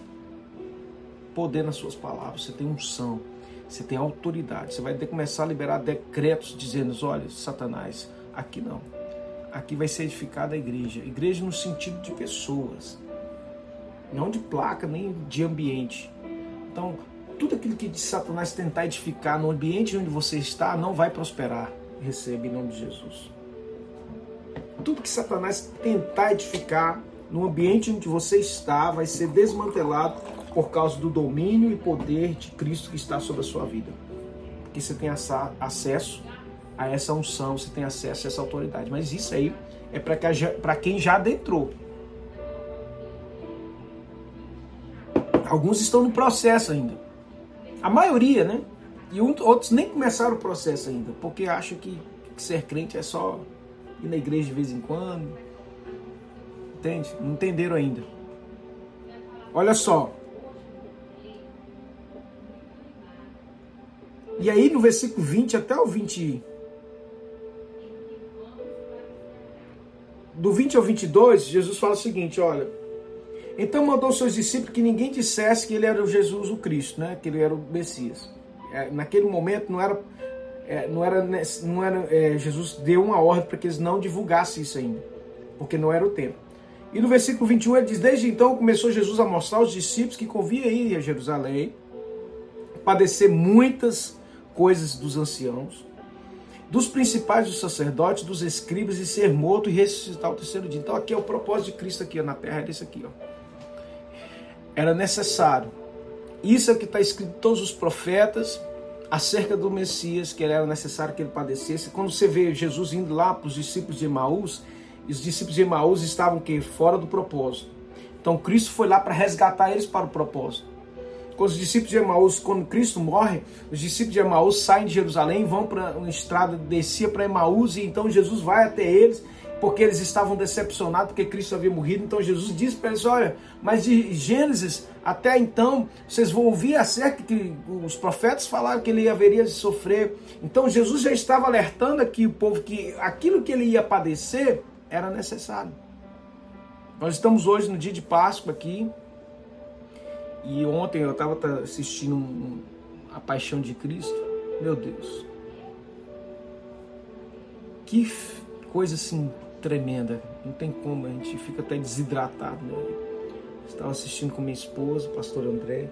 poder nas suas palavras, você tem unção, você tem autoridade. Você vai ter que começar a liberar decretos dizendo: olha, Satanás, aqui não. Aqui vai ser edificada a igreja. Igreja no sentido de pessoas, não de placa nem de ambiente. Então, tudo aquilo que Satanás tentar edificar no ambiente onde você está não vai prosperar. Receba em nome de Jesus. Tudo que Satanás tentar edificar no ambiente onde você está vai ser desmantelado por causa do domínio e poder de Cristo que está sobre a sua vida. Porque você tem acesso a essa unção, você tem acesso a essa autoridade. Mas isso aí é para quem já adentrou. Alguns estão no processo ainda. A maioria, né? E outros nem começaram o processo ainda, porque acham que, que ser crente é só ir na igreja de vez em quando. Entende? Não entenderam ainda. Olha só. E aí no versículo 20 até o 20. Do 20 ao 22, Jesus fala o seguinte: olha. Então mandou seus discípulos que ninguém dissesse que ele era o Jesus, o Cristo, né? Que ele era o Messias. É, naquele momento não era é, não era, não era é, Jesus deu uma ordem para que eles não divulgassem isso ainda, porque não era o tempo. E no versículo 21 ele diz: Desde então começou Jesus a mostrar aos discípulos que convia ir a Jerusalém, padecer muitas coisas dos anciãos, dos principais dos sacerdotes, dos escribas e ser morto e ressuscitar o terceiro dia. Então aqui é o propósito de Cristo aqui ó, na terra, é isso aqui. Ó. Era necessário. Isso é o que está escrito em todos os profetas, acerca do Messias, que era necessário que ele padecesse. Quando você vê Jesus indo lá para os discípulos de Emaús, os discípulos de Emaús estavam que fora do propósito. Então Cristo foi lá para resgatar eles para o propósito. Quando os discípulos de Emaús, quando Cristo morre, os discípulos de Emaús saem de Jerusalém, vão para uma estrada, descia para Emaús e então Jesus vai até eles porque eles estavam decepcionados porque Cristo havia morrido. Então Jesus disse para eles: Olha, mas de Gênesis até então vocês vão ouvir acerca que os profetas falaram que ele haveria de sofrer. Então Jesus já estava alertando aqui o povo que aquilo que ele ia padecer era necessário. Nós estamos hoje no dia de Páscoa aqui. E ontem eu estava assistindo A Paixão de Cristo. Meu Deus. Que coisa assim tremenda. Não tem como, a gente fica até desidratado. Né? Estava assistindo com minha esposa, o pastor André,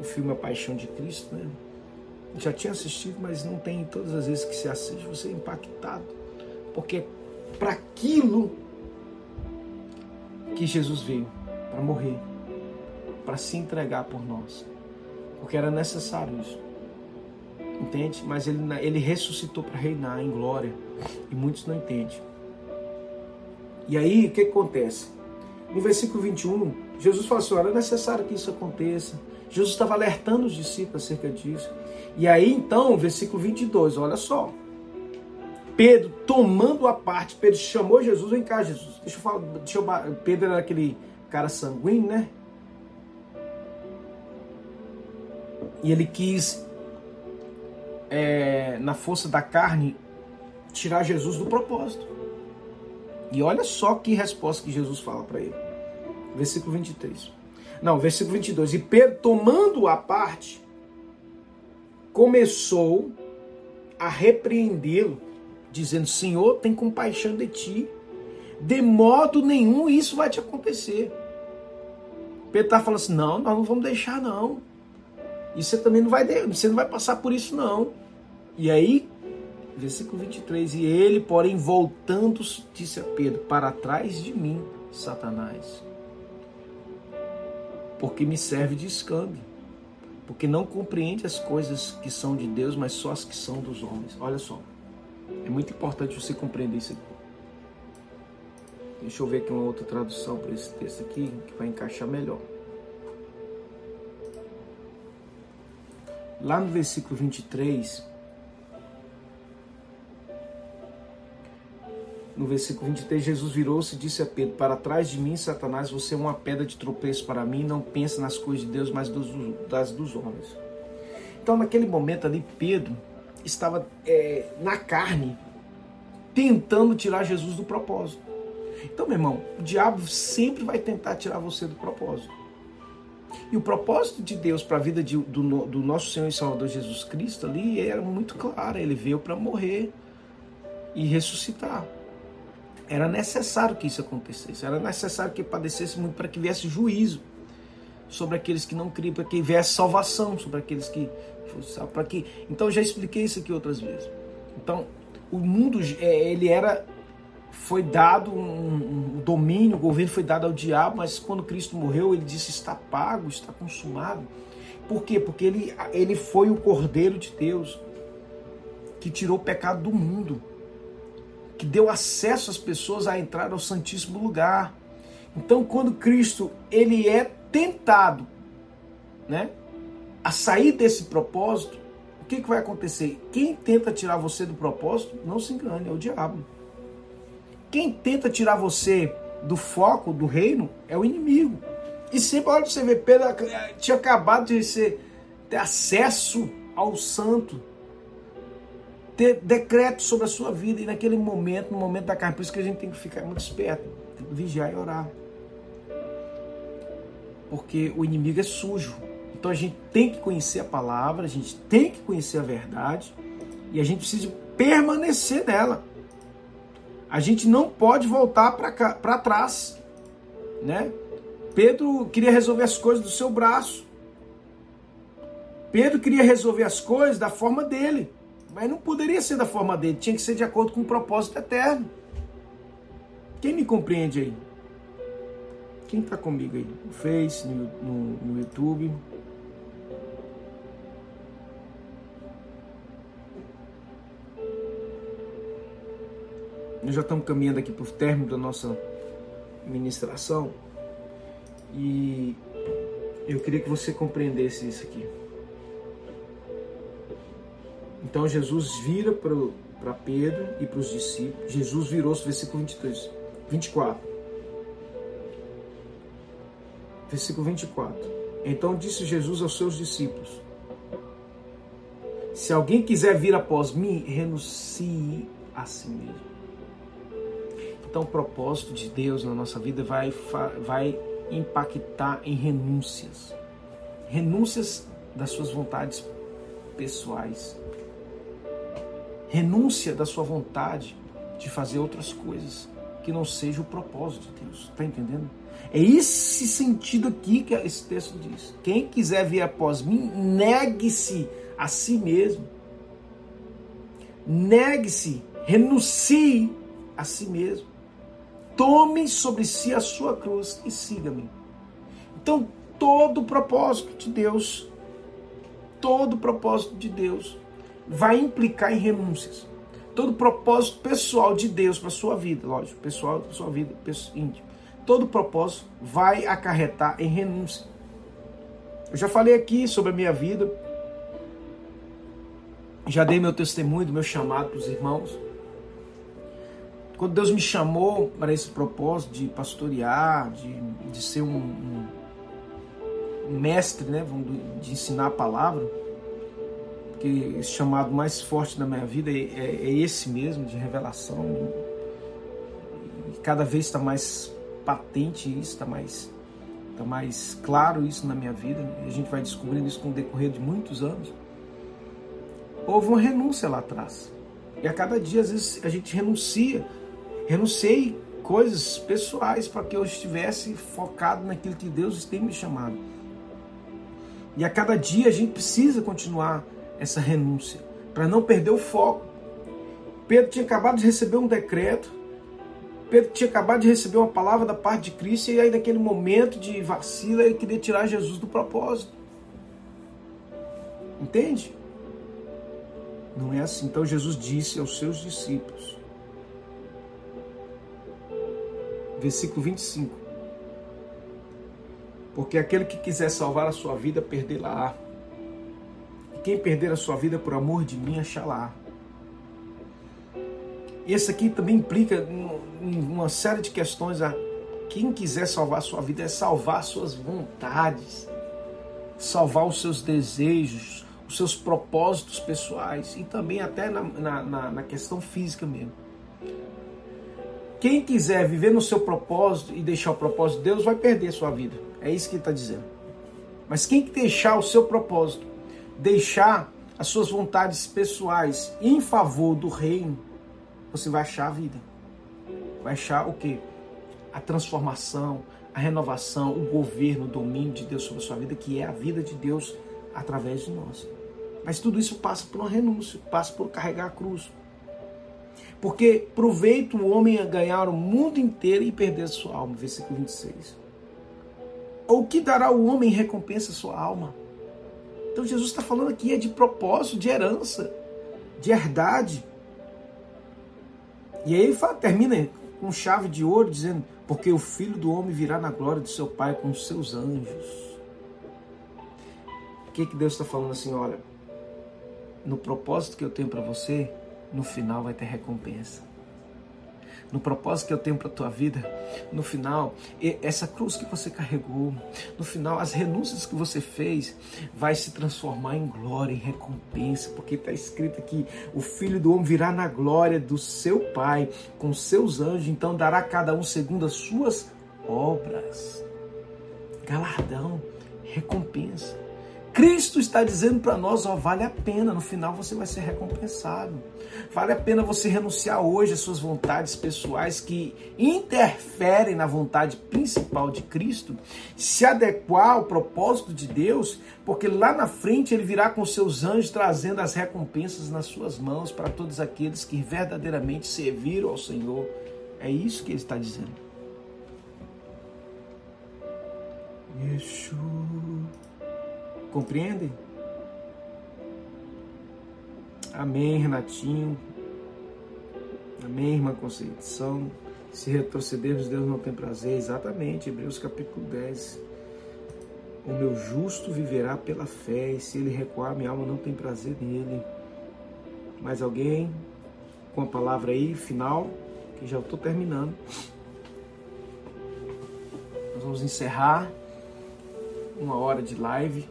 o filme A Paixão de Cristo, né? Já tinha assistido, mas não tem todas as vezes que se assiste, você é impactado. Porque para aquilo que Jesus veio, para morrer, para se entregar por nós. Porque era necessário isso. Entende? Mas ele, ele ressuscitou para reinar em glória. E muitos não entendem. E aí, o que acontece? No versículo 21, Jesus falou assim: olha, é necessário que isso aconteça. Jesus estava alertando os discípulos acerca disso. E aí, então, versículo 22, olha só. Pedro, tomando a parte, Pedro chamou Jesus, vem cá, Jesus. Deixa eu falar, deixa eu, Pedro era aquele cara sanguíneo, né? E ele quis, é, na força da carne, tirar Jesus do propósito. E olha só que resposta que Jesus fala para ele. Versículo 23. Não, versículo 22. E Pedro, tomando a parte, começou a repreendê-lo, dizendo: Senhor, tem compaixão de ti. De modo nenhum isso vai te acontecer. Pedro está falando assim: não, nós não vamos deixar, não. E você também não vai, você não vai passar por isso, não. E aí, versículo 23: E ele, porém, voltando, disse a Pedro: Para trás de mim, Satanás, porque me serve de escândalo porque não compreende as coisas que são de Deus, mas só as que são dos homens. Olha só, é muito importante você compreender isso aqui. Deixa eu ver aqui uma outra tradução para esse texto aqui, que vai encaixar melhor. Lá no versículo 23, no versículo 23, Jesus virou-se e disse a Pedro: Para trás de mim, Satanás, você é uma pedra de tropeço para mim, não pensa nas coisas de Deus, mas dos, das dos homens. Então, naquele momento ali, Pedro estava é, na carne, tentando tirar Jesus do propósito. Então, meu irmão, o diabo sempre vai tentar tirar você do propósito. E o propósito de Deus para a vida de, do, do nosso Senhor e Salvador Jesus Cristo ali era muito claro: ele veio para morrer e ressuscitar. Era necessário que isso acontecesse, era necessário que padecesse muito para que viesse juízo sobre aqueles que não criam, para que viesse salvação sobre aqueles que para que então já expliquei isso aqui outras vezes. Então o mundo é, ele era foi dado um, um domínio, o governo foi dado ao diabo, mas quando Cristo morreu ele disse está pago, está consumado. Por quê? Porque ele ele foi o Cordeiro de Deus que tirou o pecado do mundo que deu acesso às pessoas a entrar ao Santíssimo Lugar. Então, quando Cristo ele é tentado, né, a sair desse propósito, o que, que vai acontecer? Quem tenta tirar você do propósito, não se engane, é o diabo. Quem tenta tirar você do foco do reino é o inimigo. E sempre, olha você ver, Pedro tinha acabado de ser, ter acesso ao santo, ter decreto sobre a sua vida e naquele momento, no momento da carne. Por isso que a gente tem que ficar muito esperto, tem que vigiar e orar. Porque o inimigo é sujo. Então a gente tem que conhecer a palavra, a gente tem que conhecer a verdade e a gente precisa permanecer nela. A gente não pode voltar para trás, né? Pedro queria resolver as coisas do seu braço. Pedro queria resolver as coisas da forma dele. Mas não poderia ser da forma dele, tinha que ser de acordo com o propósito eterno. Quem me compreende aí? Quem está comigo aí? No Face, no, no, no YouTube. Nós já estamos caminhando aqui para o término da nossa ministração. E eu queria que você compreendesse isso aqui. Então Jesus vira para Pedro e para os discípulos. Jesus virou-se, versículo 23, 24. Versículo 24. Então disse Jesus aos seus discípulos: Se alguém quiser vir após mim, renuncie a si mesmo. Então, o propósito de Deus na nossa vida vai, vai impactar em renúncias. Renúncias das suas vontades pessoais. Renúncia da sua vontade de fazer outras coisas que não seja o propósito de Deus. Está entendendo? É esse sentido aqui que esse texto diz. Quem quiser vir após mim, negue-se a si mesmo. Negue-se, renuncie a si mesmo. Tome sobre si a sua cruz e siga-me. Então, todo o propósito de Deus, todo o propósito de Deus vai implicar em renúncias. Todo o propósito pessoal de Deus para sua vida, lógico, pessoal para sua vida íntima. Todo o propósito vai acarretar em renúncia. Eu já falei aqui sobre a minha vida, já dei meu testemunho do meu chamado para os irmãos. Quando Deus me chamou para esse propósito de pastorear, de, de ser um, um, mestre, né, de ensinar a palavra, que esse chamado mais forte da minha vida é, é, é esse mesmo, de revelação. E cada vez está mais patente isso, está mais, tá mais claro isso na minha vida. E a gente vai descobrindo isso com o decorrer de muitos anos. Houve uma renúncia lá atrás. E a cada dia, às vezes, a gente renuncia. Renunciei coisas pessoais para que eu estivesse focado naquilo que Deus tem me chamado. E a cada dia a gente precisa continuar essa renúncia para não perder o foco. Pedro tinha acabado de receber um decreto. Pedro tinha acabado de receber uma palavra da parte de Cristo e aí naquele momento de vacila ele queria tirar Jesus do propósito. Entende? Não é assim. Então Jesus disse aos seus discípulos, versículo 25: Porque aquele que quiser salvar a sua vida, perdê-la. E quem perder a sua vida por amor de mim, achará. Esse aqui também implica uma série de questões. A quem quiser salvar a sua vida é salvar suas vontades, salvar os seus desejos, os seus propósitos pessoais e também até na, na, na questão física mesmo. Quem quiser viver no seu propósito e deixar o propósito de Deus vai perder a sua vida. É isso que ele está dizendo. Mas quem deixar o seu propósito, deixar as suas vontades pessoais em favor do reino, você vai achar a vida. Vai achar o quê? A transformação, a renovação, o governo, o domínio de Deus sobre a sua vida, que é a vida de Deus através de nós. Mas tudo isso passa por uma renúncia, passa por carregar a cruz. Porque proveito o homem a ganhar o mundo inteiro e perder a sua alma. Versículo 26. Ou que dará o homem em recompensa a sua alma? Então Jesus está falando aqui é de propósito, de herança, de herdade. E aí ele fala, termina com chave de ouro, dizendo: Porque o filho do homem virá na glória de seu Pai com os seus anjos. O que, que Deus está falando assim? Olha, no propósito que eu tenho para você, no final vai ter recompensa. No propósito que eu tenho para a tua vida, no final, essa cruz que você carregou, no final, as renúncias que você fez, vai se transformar em glória, em recompensa, porque está escrito aqui: o filho do homem virá na glória do seu Pai, com seus anjos, então dará a cada um segundo as suas obras. Galardão, recompensa. Cristo está dizendo para nós, ó, vale a pena, no final você vai ser recompensado. Vale a pena você renunciar hoje às suas vontades pessoais que interferem na vontade principal de Cristo, se adequar ao propósito de Deus, porque lá na frente ele virá com seus anjos trazendo as recompensas nas suas mãos para todos aqueles que verdadeiramente serviram ao Senhor. É isso que ele está dizendo. Yeshua. Compreendem? Amém, Renatinho. Amém, irmã Conceição. Se retrocedermos, Deus não tem prazer. Exatamente, Hebreus capítulo 10. O meu justo viverá pela fé, e se ele recuar, minha alma não tem prazer nele. Mais alguém com a palavra aí, final, que já estou terminando. Nós vamos encerrar uma hora de live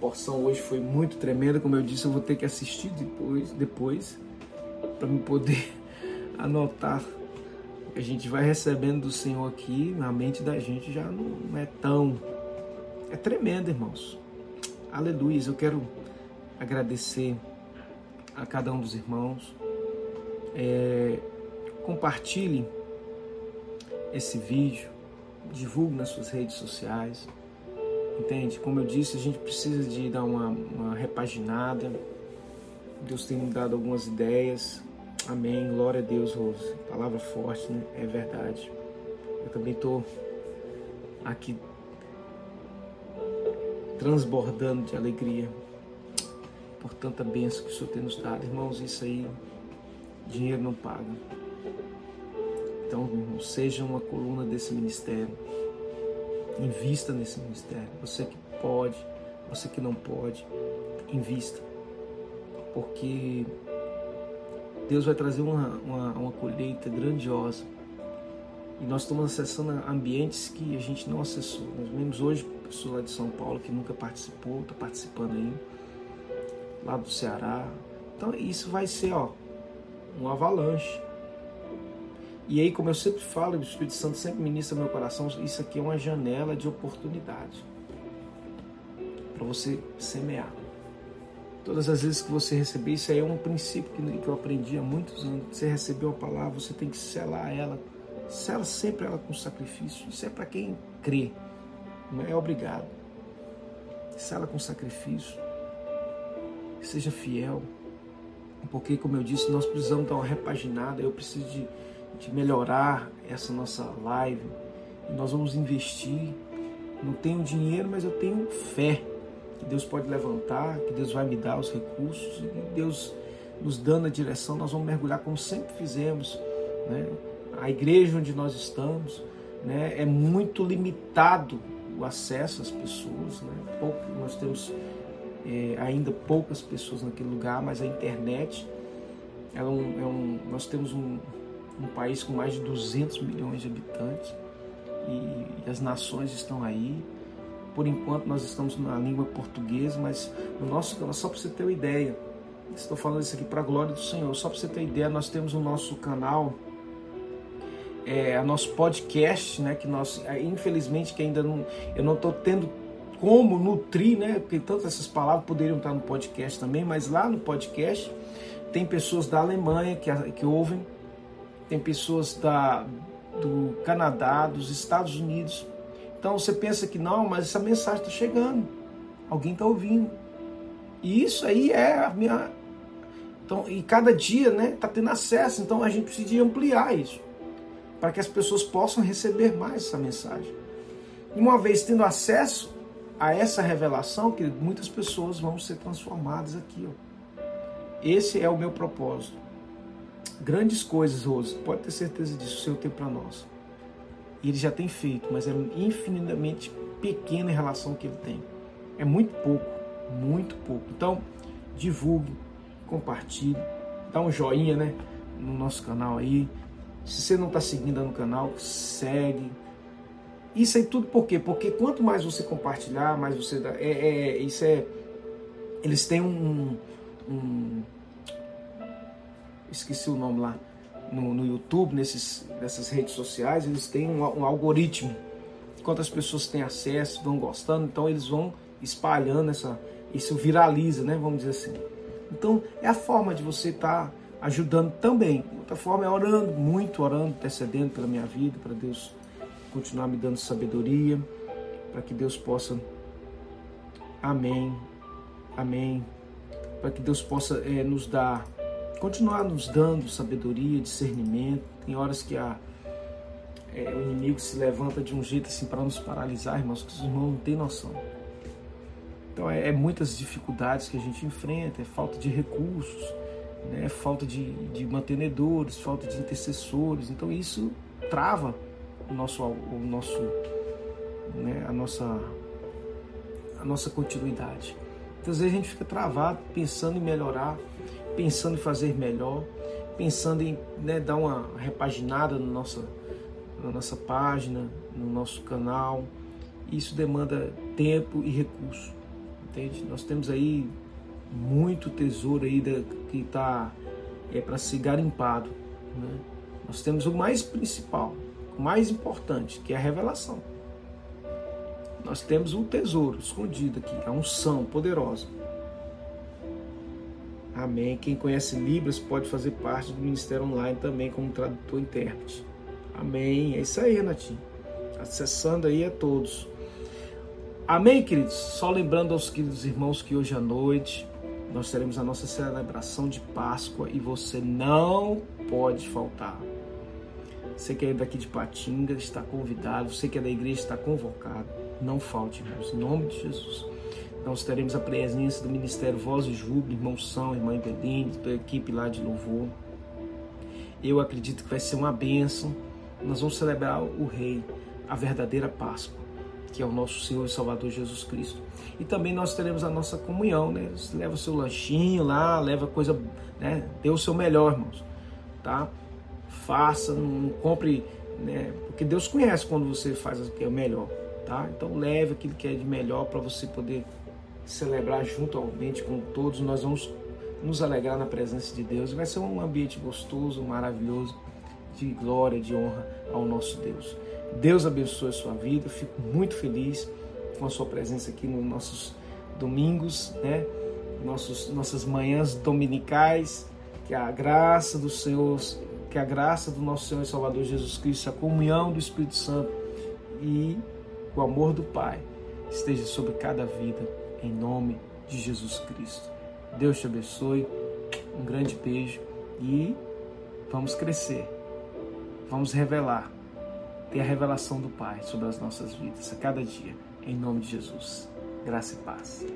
porção hoje foi muito tremenda, como eu disse, eu vou ter que assistir depois, depois para me poder anotar. A gente vai recebendo do Senhor aqui, na mente da gente já não é tão. É tremendo, irmãos. Aleluia. Eu quero agradecer a cada um dos irmãos. É, compartilhe esse vídeo, divulgue nas suas redes sociais. Entende? Como eu disse, a gente precisa de dar uma, uma repaginada. Deus tem me dado algumas ideias. Amém. Glória a Deus, Rose. Palavra forte, né? É verdade. Eu também estou aqui transbordando de alegria por tanta bênção que o Senhor tem nos dado. Irmãos, isso aí, dinheiro não paga. Então, irmão, seja uma coluna desse ministério. Invista nesse ministério. Você que pode, você que não pode, invista. Porque Deus vai trazer uma, uma, uma colheita grandiosa. E nós estamos acessando ambientes que a gente não acessou. Nós vemos hoje pessoa lá de São Paulo que nunca participou, está participando aí, lá do Ceará. Então isso vai ser ó, um avalanche. E aí, como eu sempre falo, o Espírito Santo sempre ministra meu coração, isso aqui é uma janela de oportunidade para você semear. Todas as vezes que você receber, isso aí é um princípio que eu aprendi há muitos anos. Você recebeu a palavra, você tem que selar ela. Sela sempre ela com sacrifício. Isso é para quem crê, não é obrigado. Sela com sacrifício. Seja fiel. Porque, como eu disse, nós precisamos dar uma repaginada. Eu preciso de de melhorar essa nossa live. Nós vamos investir. Não tenho dinheiro, mas eu tenho fé que Deus pode levantar, que Deus vai me dar os recursos e Deus nos dando a direção, nós vamos mergulhar como sempre fizemos. Né? A igreja onde nós estamos né, é muito limitado o acesso às pessoas. Né? Pouco, nós temos é, ainda poucas pessoas naquele lugar, mas a internet é um, é um nós temos um, um país com mais de 200 milhões de habitantes e, as nações estão aí. Por enquanto nós estamos na língua portuguesa, mas no nosso canal, só para você ter uma ideia, estou falando isso aqui para a glória do Senhor, só para você ter uma ideia, nós temos o nosso canal, é, nosso podcast, né, que nós, é, infelizmente, que ainda não, eu não estou tendo como nutrir, né, porque tantas essas palavras poderiam estar no podcast também, mas lá no podcast tem pessoas da Alemanha que, que ouvem, tem pessoas da, do Canadá, dos Estados Unidos. Então você pensa que não, mas essa mensagem está chegando, alguém está ouvindo. E isso aí é a minha. Então, e cada dia né, está tendo acesso, então a gente precisa ampliar isso, para que as pessoas possam receber mais essa mensagem. E uma vez tendo acesso a essa revelação, que muitas pessoas vão ser transformadas aqui. Ó. Esse é o meu propósito grandes coisas, Rose, pode ter certeza disso, o Senhor tem para nós. E Ele já tem feito, mas é infinitamente pequeno em relação ao que Ele tem. É muito pouco, muito pouco. Então, divulgue, compartilhe, dá um joinha né, no nosso canal aí. Se você não está seguindo no canal, segue. Isso aí tudo por quê? Porque quanto mais você compartilhar, mais você dá. É, é isso é. Eles têm um, um esqueci o nome lá, no, no YouTube, nesses, nessas redes sociais, eles têm um, um algoritmo. Quantas pessoas têm acesso, vão gostando, então eles vão espalhando essa. Isso viraliza, né? Vamos dizer assim. Então é a forma de você estar tá ajudando também. Outra forma é orando, muito orando, intercedendo pela minha vida, para Deus continuar me dando sabedoria, para que Deus possa. Amém. Amém. Para que Deus possa é, nos dar continuar nos dando sabedoria, discernimento. Tem horas que a, é, o inimigo se levanta de um jeito assim para nos paralisar, irmãos, que os irmãos não têm noção. Então é, é, muitas dificuldades que a gente enfrenta, é falta de recursos, né, é falta de, de mantenedores, falta de intercessores. Então isso trava o nosso, o nosso, né, a nossa, a nossa continuidade. Então, às vezes a gente fica travado pensando em melhorar pensando em fazer melhor, pensando em né, dar uma repaginada no nossa, na nossa página, no nosso canal. Isso demanda tempo e recurso, entende? Nós temos aí muito tesouro aí que está é para ser garimpado, Né? Nós temos o mais principal, o mais importante, que é a revelação. Nós temos um tesouro escondido aqui, a unção poderosa. Amém. Quem conhece Libras pode fazer parte do ministério online também como tradutor e intérprete. Amém. É isso aí, Renatinho. Acessando aí a todos. Amém, queridos? Só lembrando aos queridos irmãos que hoje à noite nós teremos a nossa celebração de Páscoa e você não pode faltar. Você que é daqui de Patinga está convidado, você que é da igreja está convocado. Não falte, irmãos, em nome de Jesus. Nós teremos a presença do Ministério Voz e Júbilo, irmão São, irmã Eveline, da equipe lá de louvor. Eu acredito que vai ser uma bênção. Nós vamos celebrar o Rei, a verdadeira Páscoa, que é o nosso Senhor e Salvador Jesus Cristo. E também nós teremos a nossa comunhão, né? Você leva o seu lanchinho lá, leva coisa, né? Dê o seu melhor, irmãos, tá? Faça, não compre, né? Porque Deus conhece quando você faz o que é o melhor, tá? Então leve aquilo que é de melhor para você poder celebrar juntamente com todos. Nós vamos nos alegrar na presença de Deus. Vai ser um ambiente gostoso, maravilhoso, de glória, de honra ao nosso Deus. Deus abençoe a sua vida. Fico muito feliz com a sua presença aqui nos nossos domingos, né? Nossos, nossas manhãs dominicais. Que a graça do Senhor, que a graça do nosso Senhor e Salvador Jesus Cristo, a comunhão do Espírito Santo e o amor do Pai esteja sobre cada vida em nome de Jesus Cristo. Deus te abençoe, um grande beijo e vamos crescer, vamos revelar, ter a revelação do Pai sobre as nossas vidas a cada dia, em nome de Jesus. Graça e paz.